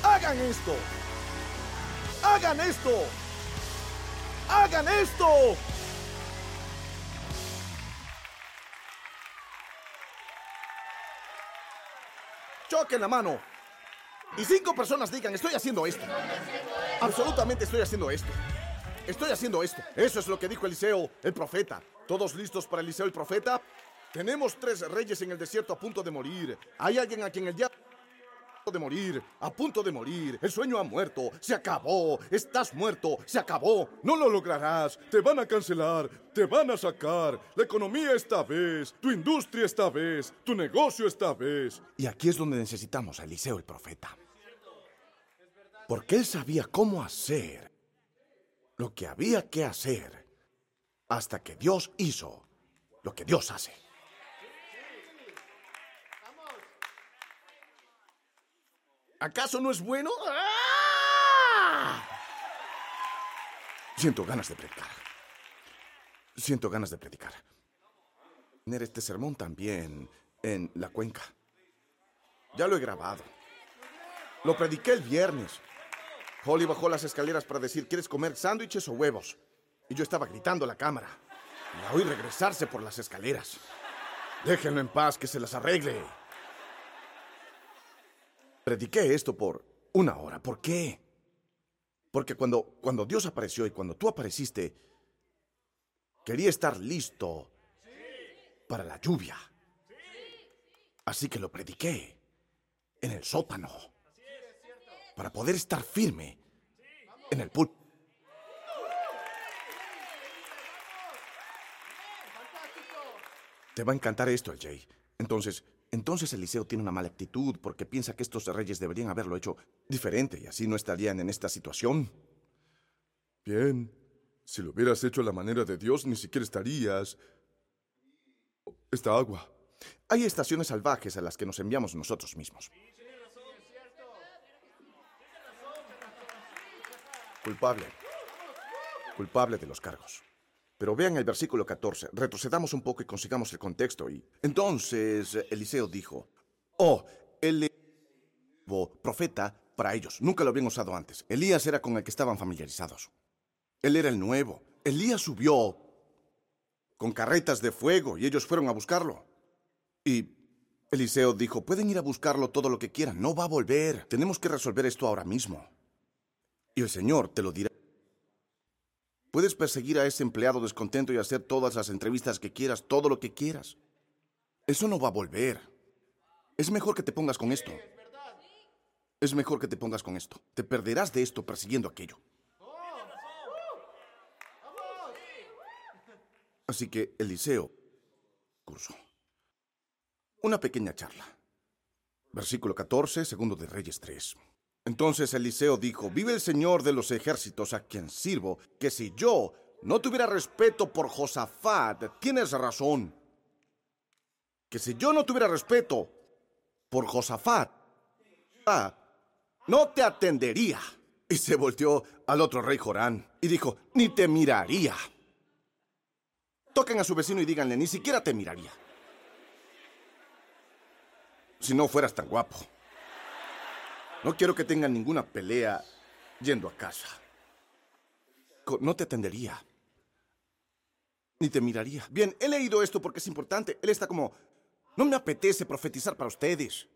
Hagan esto. Hagan esto. Hagan esto. Choquen la mano. Y cinco personas digan, estoy haciendo esto. Absolutamente estoy haciendo esto. Estoy haciendo esto. Eso es lo que dijo Eliseo, el profeta. ¿Todos listos para Eliseo, el profeta? Tenemos tres reyes en el desierto a punto de morir. Hay alguien a quien el diablo de morir, a punto de morir. El sueño ha muerto, se acabó. Estás muerto, se acabó. No lo lograrás. Te van a cancelar, te van a sacar. La economía esta vez, tu industria esta vez, tu negocio esta vez. Y aquí es donde necesitamos a Eliseo el profeta. Porque él sabía cómo hacer lo que había que hacer hasta que Dios hizo lo que Dios hace. ¿Acaso no es bueno? ¡Ah! Siento ganas de predicar. Siento ganas de predicar. Tener este sermón también en la cuenca. Ya lo he grabado. Lo prediqué el viernes. Holly bajó las escaleras para decir, ¿quieres comer sándwiches o huevos? Y yo estaba gritando a la cámara. La oí regresarse por las escaleras. Déjenlo en paz, que se las arregle. Prediqué esto por una hora. ¿Por qué? Porque cuando, cuando Dios apareció y cuando tú apareciste, quería estar listo para la lluvia. Así que lo prediqué en el sótano para poder estar firme en el púlpito. Te va a encantar esto, Jay. Entonces, entonces Eliseo tiene una mala actitud porque piensa que estos reyes deberían haberlo hecho diferente y así no estarían en esta situación. Bien, si lo hubieras hecho a la manera de Dios, ni siquiera estarías... Esta agua. Hay estaciones salvajes a las que nos enviamos nosotros mismos. Culpable. Culpable de los cargos. Pero vean el versículo 14. Retrocedamos un poco y consigamos el contexto. Y entonces Eliseo dijo, oh, el profeta para ellos. Nunca lo habían usado antes. Elías era con el que estaban familiarizados. Él era el nuevo. Elías subió con carretas de fuego y ellos fueron a buscarlo. Y Eliseo dijo, pueden ir a buscarlo todo lo que quieran. No va a volver. Tenemos que resolver esto ahora mismo. Y el Señor te lo dirá. Puedes perseguir a ese empleado descontento y hacer todas las entrevistas que quieras, todo lo que quieras. Eso no va a volver. Es mejor que te pongas con esto. Es mejor que te pongas con esto. Te perderás de esto persiguiendo aquello. Así que Eliseo curso. Una pequeña charla. Versículo 14, segundo de Reyes 3. Entonces Eliseo dijo, vive el Señor de los ejércitos a quien sirvo, que si yo no tuviera respeto por Josafat, tienes razón. Que si yo no tuviera respeto por Josafat, no te atendería. Y se volteó al otro rey Jorán y dijo, ni te miraría. Toquen a su vecino y díganle, ni siquiera te miraría. Si no fueras tan guapo. No quiero que tengan ninguna pelea yendo a casa. No te atendería. Ni te miraría. Bien, he leído esto porque es importante. Él está como, no me apetece profetizar para ustedes.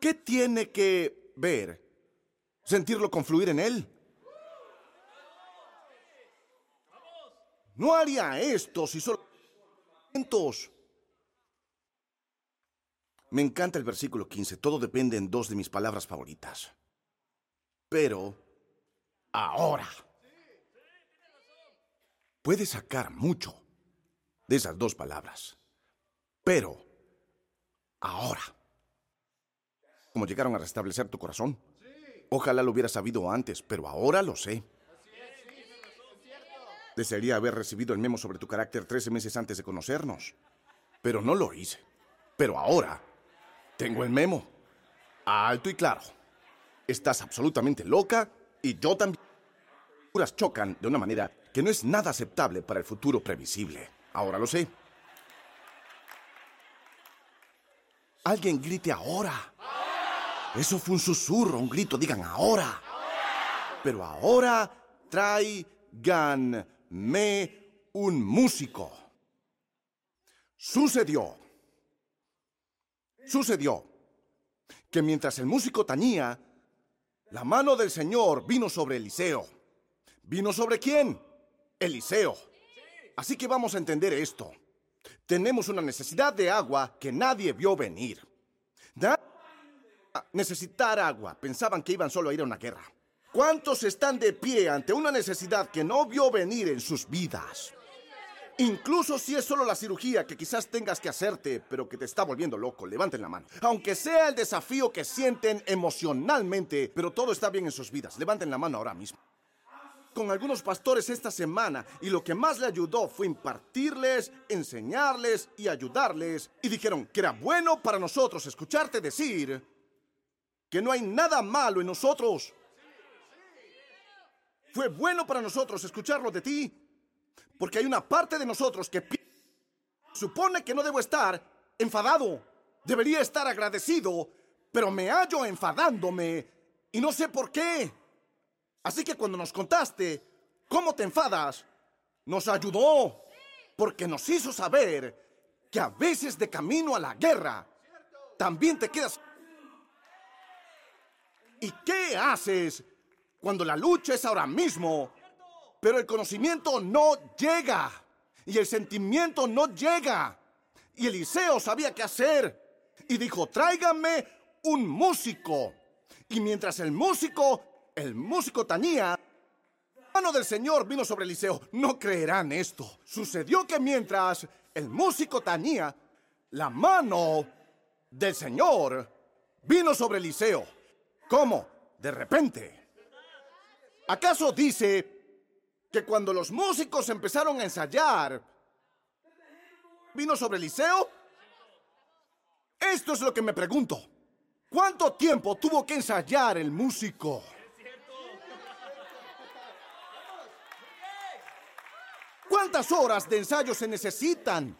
¿Qué tiene que ver? ¿Sentirlo confluir en él? No haría esto si solo Me encanta el versículo 15. Todo depende en dos de mis palabras favoritas. Pero ahora. Puedes sacar mucho de esas dos palabras. Pero ahora. ¿Cómo llegaron a restablecer tu corazón? Ojalá lo hubiera sabido antes, pero ahora lo sé. Desearía haber recibido el memo sobre tu carácter 13 meses antes de conocernos. Pero no lo hice. Pero ahora tengo el memo. Alto y claro. Estás absolutamente loca y yo también. Las chocan de una manera que no es nada aceptable para el futuro previsible. Ahora lo sé. Alguien grite ahora. Eso fue un susurro, un grito. Digan ahora. Pero ahora traigan me un músico. Sucedió, sucedió que mientras el músico tañía, la mano del Señor vino sobre Eliseo. ¿Vino sobre quién? Eliseo. Así que vamos a entender esto. Tenemos una necesidad de agua que nadie vio venir. necesitar agua. Pensaban que iban solo a ir a una guerra. ¿Cuántos están de pie ante una necesidad que no vio venir en sus vidas? Incluso si es solo la cirugía que quizás tengas que hacerte, pero que te está volviendo loco, levanten la mano. Aunque sea el desafío que sienten emocionalmente, pero todo está bien en sus vidas, levanten la mano ahora mismo. Con algunos pastores esta semana y lo que más le ayudó fue impartirles, enseñarles y ayudarles. Y dijeron que era bueno para nosotros escucharte decir que no hay nada malo en nosotros fue bueno para nosotros escucharlo de ti, porque hay una parte de nosotros que supone que no debo estar enfadado, debería estar agradecido, pero me hallo enfadándome y no sé por qué. Así que cuando nos contaste cómo te enfadas, nos ayudó, porque nos hizo saber que a veces de camino a la guerra, también te quedas... ¿Y qué haces cuando la lucha es ahora mismo, pero el conocimiento no llega y el sentimiento no llega. Y Eliseo sabía qué hacer y dijo, tráigame un músico. Y mientras el músico, el músico tañía, la mano del Señor vino sobre Eliseo. No creerán esto. Sucedió que mientras el músico tañía, la mano del Señor vino sobre Eliseo. ¿Cómo? De repente. ¿Acaso dice que cuando los músicos empezaron a ensayar, vino sobre Eliseo? Esto es lo que me pregunto. ¿Cuánto tiempo tuvo que ensayar el músico? ¿Cuántas horas de ensayo se necesitan?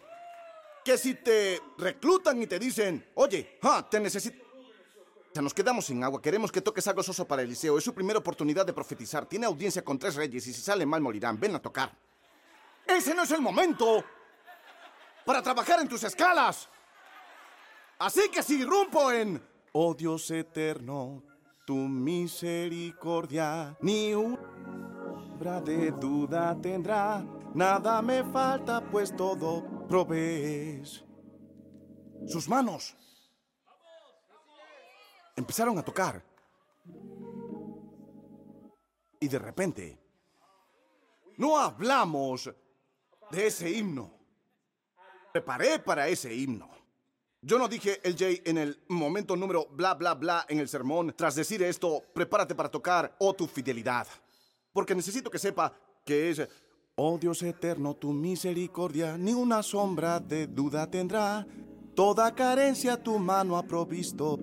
Que si te reclutan y te dicen, oye, te necesito nos quedamos sin agua. Queremos que toques algo soso para Eliseo. Es su primera oportunidad de profetizar. Tiene audiencia con tres reyes y si sale mal morirán. Ven a tocar. Ese no es el momento para trabajar en tus escalas. Así que si irrumpo en... Oh Dios eterno, tu misericordia ni una de duda tendrá. Nada me falta, pues todo provees. Sus manos empezaron a tocar. Y de repente, no hablamos de ese himno. Preparé para ese himno. Yo no dije el Jay en el momento número bla bla bla en el sermón. Tras decir esto, prepárate para tocar oh tu fidelidad. Porque necesito que sepa que es Oh Dios eterno, tu misericordia ni una sombra de duda tendrá. Toda carencia tu mano ha provisto.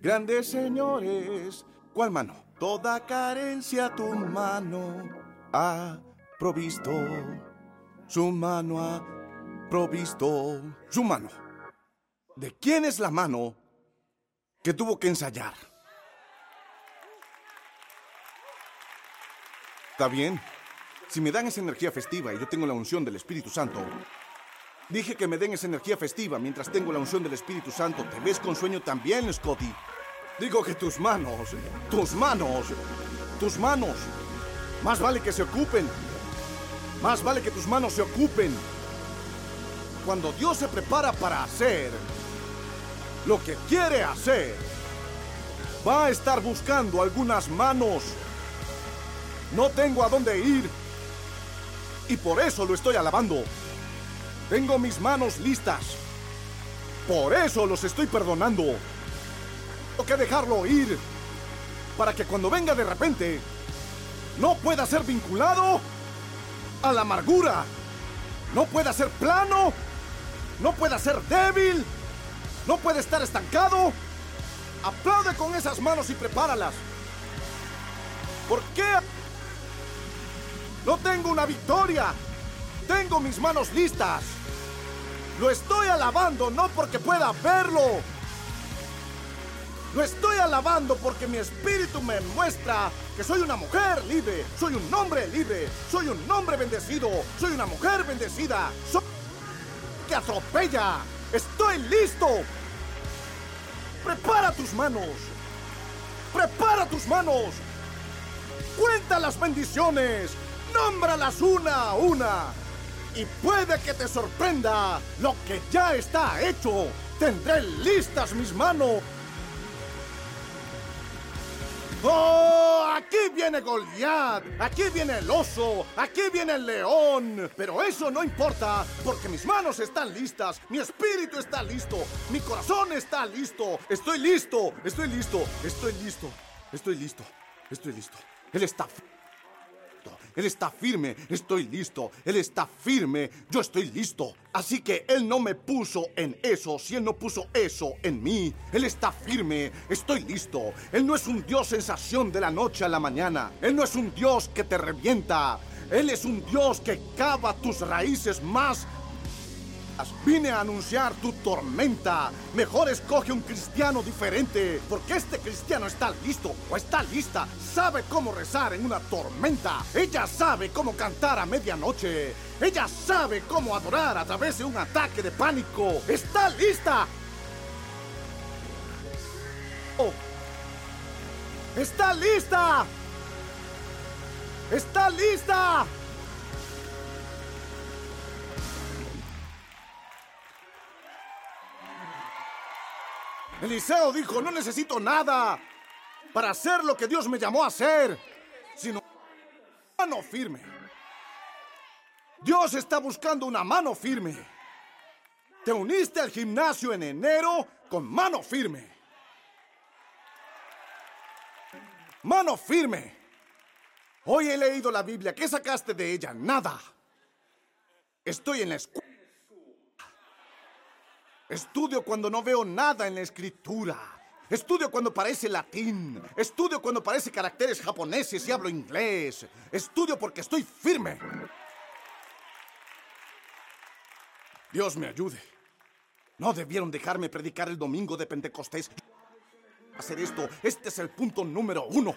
Grandes señores, ¿cuál mano? Toda carencia tu mano ha provisto. Su mano ha provisto. Su mano. ¿De quién es la mano que tuvo que ensayar? Está bien. Si me dan esa energía festiva y yo tengo la unción del Espíritu Santo, Dije que me den esa energía festiva mientras tengo la unción del Espíritu Santo. ¿Te ves con sueño también, Scotty? Digo que tus manos, tus manos, tus manos, más vale que se ocupen. Más vale que tus manos se ocupen. cuando Dios se prepara para hacer lo que quiere hacer, va a estar buscando algunas manos. No tengo a dónde ir y por eso lo estoy alabando. Tengo mis manos listas. Por eso los estoy perdonando. Tengo que dejarlo ir para que cuando venga de repente no pueda ser vinculado a la amargura. No pueda ser plano. No pueda ser débil. No puede estar estancado. Aplaude con esas manos y prepáralas. ¿Por qué? No tengo una victoria. Tengo mis manos listas. Lo estoy alabando no porque pueda verlo. Lo estoy alabando porque mi espíritu me muestra que soy una mujer libre, soy un hombre libre, soy un hombre bendecido, soy una mujer bendecida, soy que atropella. Estoy listo. Prepara tus manos. Prepara tus manos. Cuenta las bendiciones. Nómbralas una a una. Y puede que te sorprenda lo que ya está hecho. Tendré listas mis manos. ¡Oh! Aquí viene Goliat, aquí viene el oso, aquí viene el león. Pero eso no importa, porque mis manos están listas, mi espíritu está listo, mi corazón está listo. Estoy listo, estoy listo, estoy listo, estoy listo, estoy listo. Él está él está firme, estoy listo. Él está firme, yo estoy listo. Así que Él no me puso en eso si Él no puso eso en mí. Él está firme, estoy listo. Él no es un Dios sensación de la noche a la mañana. Él no es un Dios que te revienta. Él es un Dios que cava tus raíces más Vine a anunciar tu tormenta. Mejor escoge un cristiano diferente, porque este cristiano está listo o está lista. Sabe cómo rezar en una tormenta. Ella sabe cómo cantar a medianoche. Ella sabe cómo adorar a través de un ataque de pánico. Está lista. Oh. Está lista. Está lista. Eliseo dijo, no necesito nada para hacer lo que Dios me llamó a hacer, sino mano firme. Dios está buscando una mano firme. Te uniste al gimnasio en enero con mano firme. Mano firme. Hoy he leído la Biblia. ¿Qué sacaste de ella? Nada. Estoy en la escuela. Estudio cuando no veo nada en la escritura. Estudio cuando parece latín. Estudio cuando parece caracteres japoneses y hablo inglés. Estudio porque estoy firme. Dios me ayude. No debieron dejarme predicar el domingo de Pentecostés. Hacer esto, este es el punto número uno.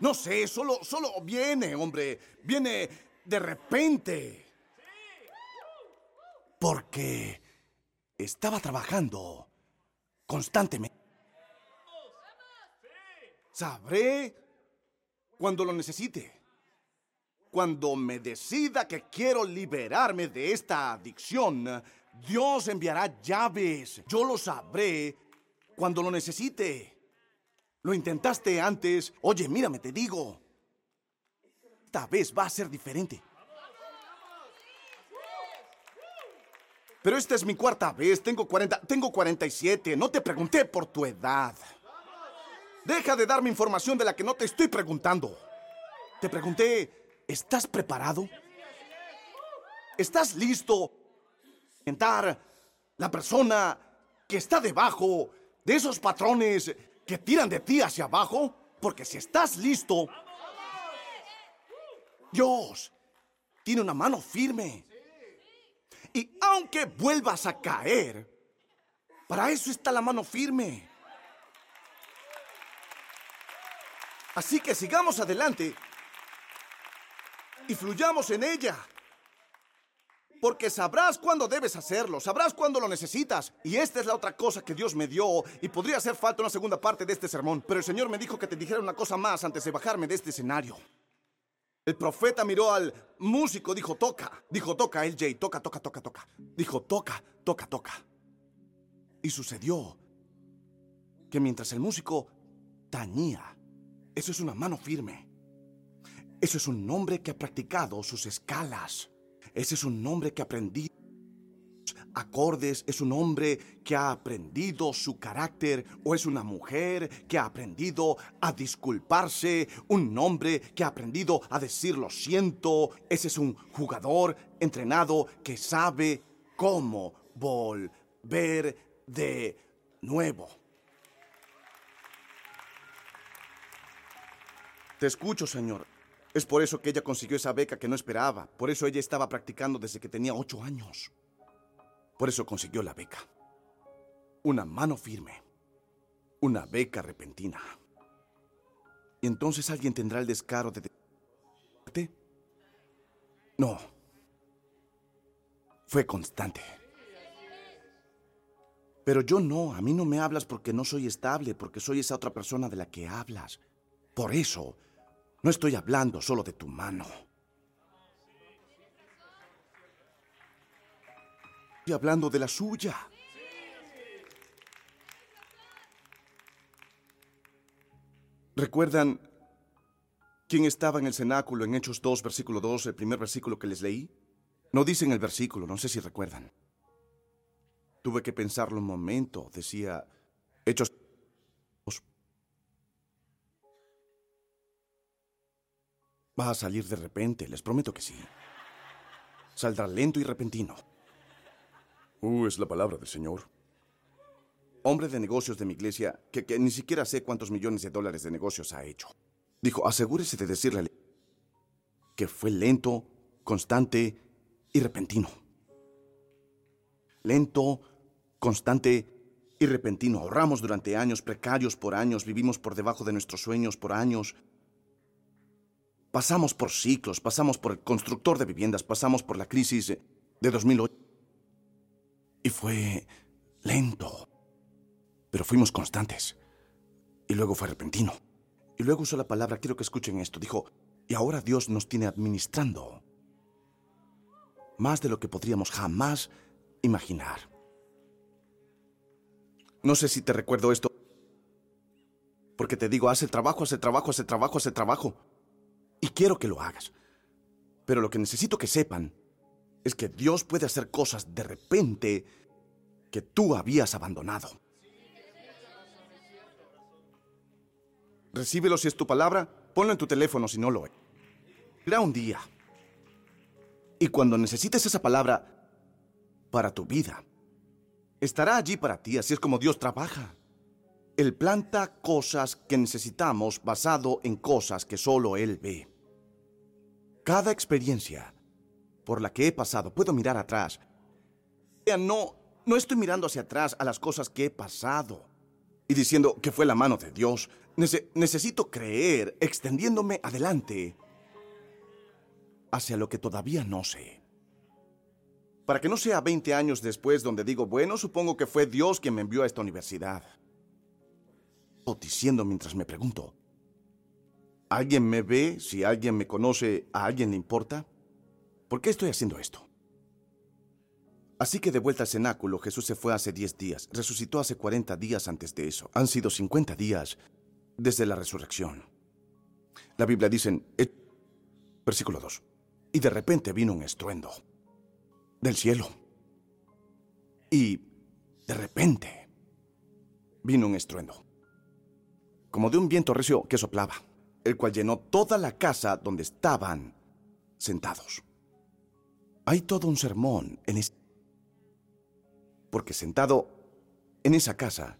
No sé, solo, solo viene, hombre. Viene de repente. Porque estaba trabajando constantemente. Sabré cuando lo necesite. Cuando me decida que quiero liberarme de esta adicción, Dios enviará llaves. Yo lo sabré cuando lo necesite. Lo intentaste antes. Oye, mírame, te digo esta vez va a ser diferente. Pero esta es mi cuarta vez, tengo 40, tengo 47, no te pregunté por tu edad. Deja de darme información de la que no te estoy preguntando. Te pregunté, ¿estás preparado? ¿Estás listo? Entrar la persona que está debajo de esos patrones que tiran de ti hacia abajo, porque si estás listo, Dios tiene una mano firme. Y aunque vuelvas a caer, para eso está la mano firme. Así que sigamos adelante y fluyamos en ella. Porque sabrás cuándo debes hacerlo, sabrás cuándo lo necesitas. Y esta es la otra cosa que Dios me dio. Y podría hacer falta una segunda parte de este sermón. Pero el Señor me dijo que te dijera una cosa más antes de bajarme de este escenario. El profeta miró al músico, dijo, toca. Dijo, toca, LJ, toca, toca, toca, toca. Dijo, toca, toca, toca. Y sucedió que mientras el músico tañía, eso es una mano firme. Eso es un hombre que ha practicado sus escalas. Ese es un hombre que ha aprendido acordes, es un hombre que ha aprendido su carácter o es una mujer que ha aprendido a disculparse, un hombre que ha aprendido a decir lo siento, ese es un jugador entrenado que sabe cómo volver de nuevo. Te escucho, Señor. Es por eso que ella consiguió esa beca que no esperaba. Por eso ella estaba practicando desde que tenía ocho años. Por eso consiguió la beca. Una mano firme. Una beca repentina. Y entonces alguien tendrá el descaro de... No. Fue constante. Pero yo no, a mí no me hablas porque no soy estable, porque soy esa otra persona de la que hablas. Por eso, no estoy hablando solo de tu mano. Estoy hablando de la suya. ¿Recuerdan quién estaba en el cenáculo en Hechos 2, versículo 2, el primer versículo que les leí? No dicen el versículo, no sé si recuerdan. Tuve que pensarlo un momento, decía Hechos 2. Va a salir de repente, les prometo que sí. Saldrá lento y repentino. Uh, es la palabra del Señor. Hombre de negocios de mi iglesia, que, que ni siquiera sé cuántos millones de dólares de negocios ha hecho. Dijo, asegúrese de decirle que fue lento, constante y repentino. Lento, constante y repentino. Ahorramos durante años, precarios por años, vivimos por debajo de nuestros sueños por años. Pasamos por ciclos, pasamos por el constructor de viviendas, pasamos por la crisis de 2008. Y fue lento. Pero fuimos constantes. Y luego fue repentino. Y luego usó la palabra, quiero que escuchen esto. Dijo, y ahora Dios nos tiene administrando. Más de lo que podríamos jamás imaginar. No sé si te recuerdo esto. Porque te digo, haz el trabajo, haz el trabajo, haz el trabajo, haz el trabajo. Y quiero que lo hagas. Pero lo que necesito que sepan es que Dios puede hacer cosas de repente que tú habías abandonado. Recíbelo si es tu palabra, ponlo en tu teléfono si no lo es. Irá un día. Y cuando necesites esa palabra para tu vida, estará allí para ti, así es como Dios trabaja. Él planta cosas que necesitamos basado en cosas que solo Él ve. Cada experiencia por la que he pasado, puedo mirar atrás. No, no estoy mirando hacia atrás a las cosas que he pasado y diciendo que fue la mano de Dios. necesito creer extendiéndome adelante hacia lo que todavía no sé. Para que no sea 20 años después donde digo, bueno, supongo que fue Dios quien me envió a esta universidad. O diciendo mientras me pregunto, ¿alguien me ve? Si alguien me conoce, ¿a alguien le importa? ¿Por qué estoy haciendo esto? Así que de vuelta al cenáculo, Jesús se fue hace 10 días, resucitó hace 40 días antes de eso. Han sido 50 días desde la resurrección. La Biblia dice en versículo 2, y de repente vino un estruendo del cielo. Y de repente vino un estruendo, como de un viento recio que soplaba, el cual llenó toda la casa donde estaban sentados. Hay todo un sermón en ese... Porque sentado en esa casa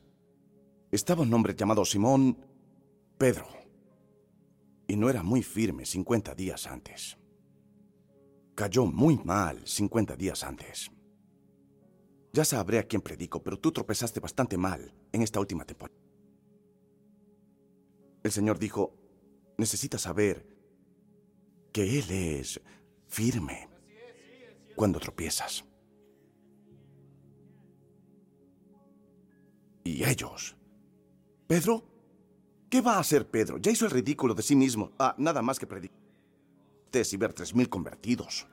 estaba un hombre llamado Simón Pedro. Y no era muy firme 50 días antes. Cayó muy mal 50 días antes. Ya sabré a quién predico, pero tú tropezaste bastante mal en esta última temporada. El Señor dijo, necesitas saber que Él es firme cuando tropiezas. Y ellos. ¿Pedro? ¿Qué va a hacer Pedro? Ya hizo el ridículo de sí mismo. Ah, nada más que predicar. Y ver tres mil convertidos.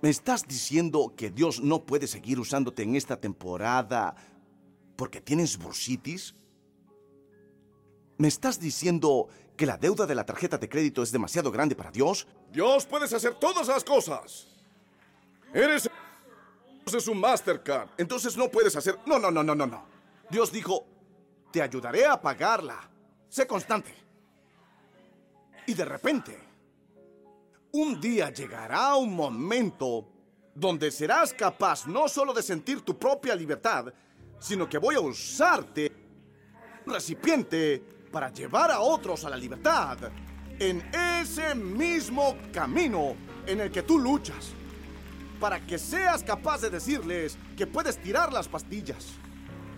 ¿Me estás diciendo que Dios no puede seguir usándote en esta temporada porque tienes bursitis? ¿Me estás diciendo que la deuda de la tarjeta de crédito es demasiado grande para Dios? Dios puedes hacer todas las cosas. Eres es un Mastercard. Entonces no puedes hacer... No, no, no, no, no, no. Dios dijo, te ayudaré a pagarla. Sé constante. Y de repente, un día llegará un momento donde serás capaz no solo de sentir tu propia libertad, sino que voy a usarte recipiente para llevar a otros a la libertad en ese mismo camino en el que tú luchas para que seas capaz de decirles que puedes tirar las pastillas,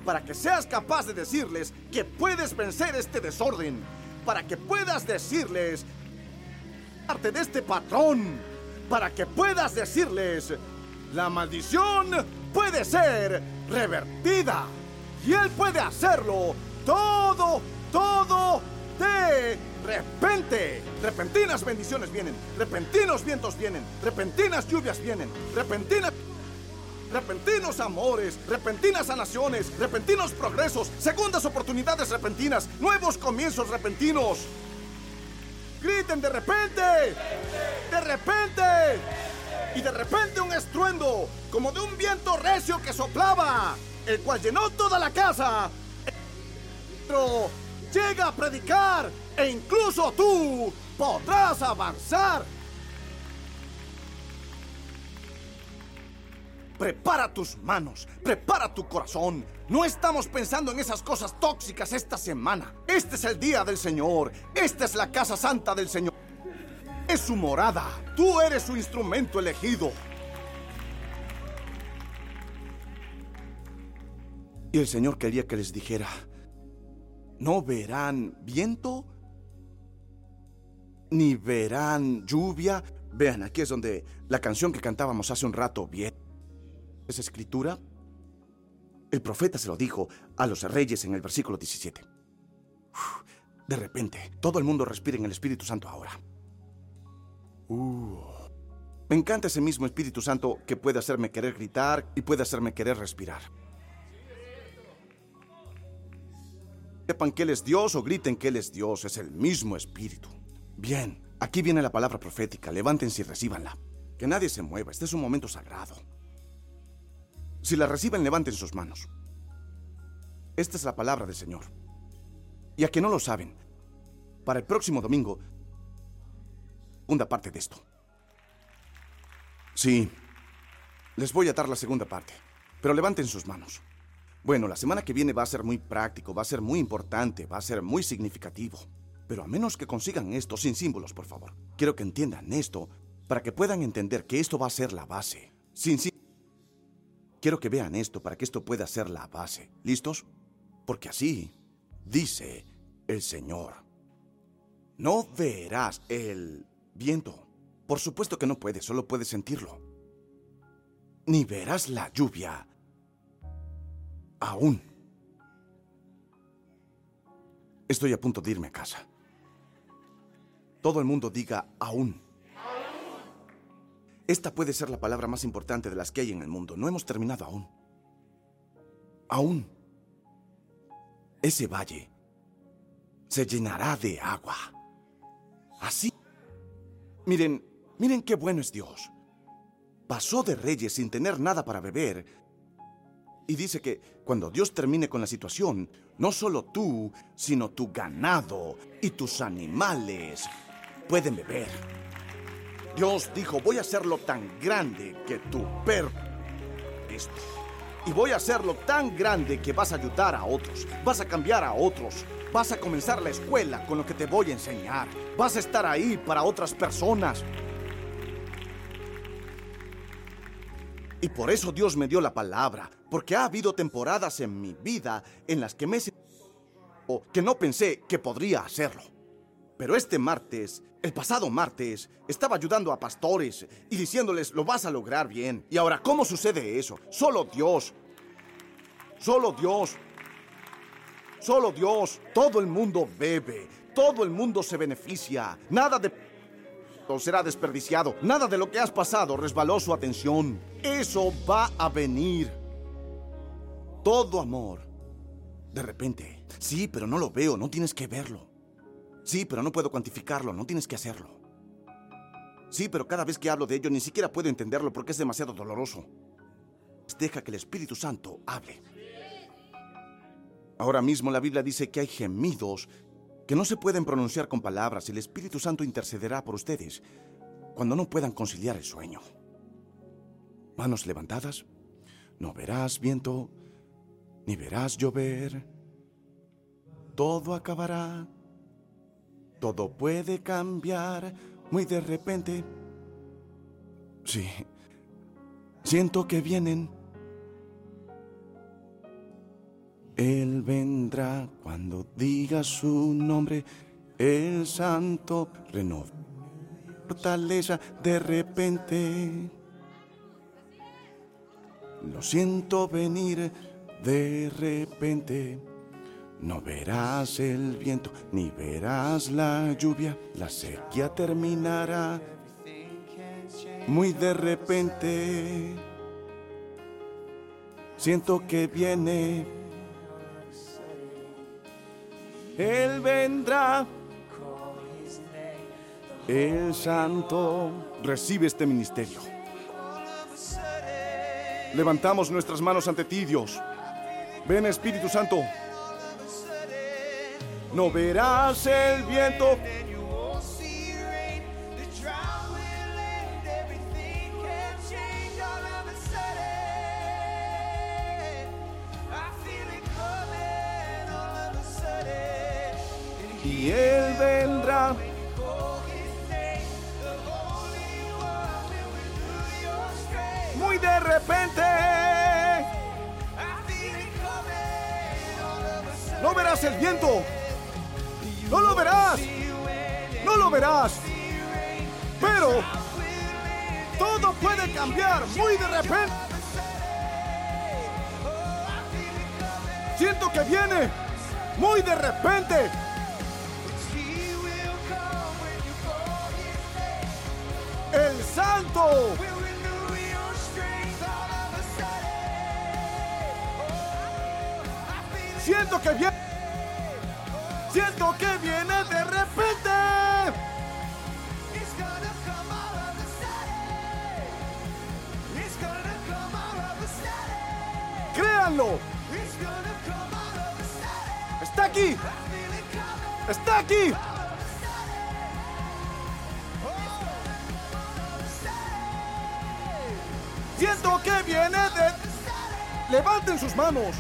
para que seas capaz de decirles que puedes vencer este desorden, para que puedas decirles parte de este patrón, para que puedas decirles la maldición puede ser revertida. Y él puede hacerlo todo, todo de repente. Repentinas bendiciones vienen, repentinos vientos vienen, repentinas lluvias vienen, repentinas... Repentinos amores, repentinas sanaciones, repentinos progresos, segundas oportunidades repentinas, nuevos comienzos repentinos. Griten de repente, de repente, y de repente un estruendo, como de un viento recio que soplaba, el cual llenó toda la casa. Llega a predicar e incluso tú podrás avanzar. Prepara tus manos, prepara tu corazón. No estamos pensando en esas cosas tóxicas esta semana. Este es el día del Señor. Esta es la casa santa del Señor. Es su morada. Tú eres su instrumento elegido. Y el Señor quería que les dijera, no verán viento ni verán lluvia. Vean, aquí es donde la canción que cantábamos hace un rato bien. ¿Es escritura? El profeta se lo dijo a los reyes en el versículo 17. de repente, todo el mundo respira en el Espíritu Santo ahora. Uh. me encanta ese mismo Espíritu Santo que puede hacerme querer gritar y puede hacerme querer respirar. Sepan que Él es Dios o griten que Él es Dios, es el mismo Espíritu. Bien, aquí viene la palabra profética, levántense y recíbanla. Que nadie se mueva, este es un momento sagrado. Si la reciben, levanten sus manos. Esta es la palabra del Señor. Y a que no lo saben, para el próximo domingo, segunda parte de esto. Sí, les voy a dar la segunda parte, pero levanten sus manos. Bueno, la semana que viene va a ser muy práctico, va a ser muy importante, va a ser muy significativo. Pero a menos que consigan esto sin símbolos, por favor. Quiero que entiendan esto para que puedan entender que esto va a ser la base. Sin sí. Quiero que vean esto para que esto pueda ser la base. ¿Listos? Porque así dice el Señor. No verás el viento. Por supuesto que no puedes, solo puedes sentirlo. Ni verás la lluvia. Aún. Estoy a punto de irme a casa todo el mundo diga aún. Esta puede ser la palabra más importante de las que hay en el mundo. No hemos terminado aún. Aún. Ese valle se llenará de agua. Así. Miren, miren qué bueno es Dios. Pasó de reyes sin tener nada para beber. Y dice que cuando Dios termine con la situación, no solo tú, sino tu ganado y tus animales pueden beber. Dios dijo, voy a hacerlo tan grande que tu perro esto. Y voy a hacerlo tan grande que vas a ayudar a otros, vas a cambiar a otros, vas a comenzar la escuela con lo que te voy a enseñar, vas a estar ahí para otras personas. Y por eso Dios me dio la palabra, porque ha habido temporadas en mi vida en las que me que no pensé que podría hacerlo. Pero este martes, el pasado martes, estaba ayudando a pastores y diciéndoles, lo vas a lograr bien. Y ahora, ¿cómo sucede eso? Solo Dios. Solo Dios. Solo Dios. Todo el mundo bebe. Todo el mundo se beneficia. Nada de... será desperdiciado. Nada de lo que has pasado resbaló su atención. Eso va a venir. Todo amor. De repente. Sí, pero no lo veo, no tienes que verlo. Sí, pero no puedo cuantificarlo, no tienes que hacerlo. Sí, pero cada vez que hablo de ello ni siquiera puedo entenderlo porque es demasiado doloroso. Deja que el Espíritu Santo hable. Ahora mismo la Biblia dice que hay gemidos que no se pueden pronunciar con palabras y el Espíritu Santo intercederá por ustedes cuando no puedan conciliar el sueño. Manos levantadas, no verás viento, ni verás llover. Todo acabará, todo puede cambiar muy de repente. Sí, siento que vienen Él vendrá cuando diga su nombre, el santo renova fortaleza de repente. Lo siento venir de repente. No verás el viento, ni verás la lluvia. La sequía terminará muy de repente. Siento que viene Él vendrá. El santo recibe este ministerio. Levantamos nuestras manos ante ti, Dios. Ven, Espíritu Santo. No verás el viento y Él vendrá. No verás el viento. No lo verás. No lo verás. Pero todo puede cambiar muy de repente. Siento que viene muy de repente. el santo. Siento que viene. Que viene de repente. Créanlo. Está aquí. Está aquí. Siento que viene de... Levanten sus manos.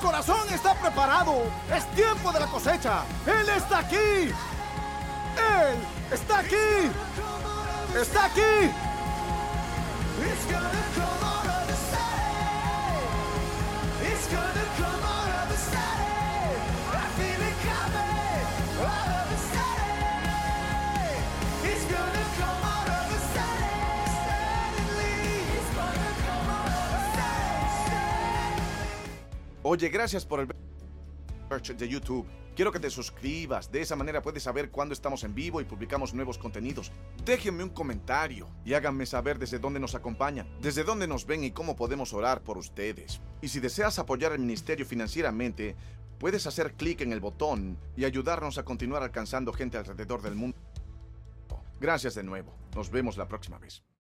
Corazón está preparado. Es tiempo de la cosecha. Él está aquí. Él está aquí. Está aquí. Oye, gracias por el de YouTube. Quiero que te suscribas, de esa manera puedes saber cuándo estamos en vivo y publicamos nuevos contenidos. Déjenme un comentario y háganme saber desde dónde nos acompañan, desde dónde nos ven y cómo podemos orar por ustedes. Y si deseas apoyar al ministerio financieramente, puedes hacer clic en el botón y ayudarnos a continuar alcanzando gente alrededor del mundo. Gracias de nuevo. Nos vemos la próxima vez.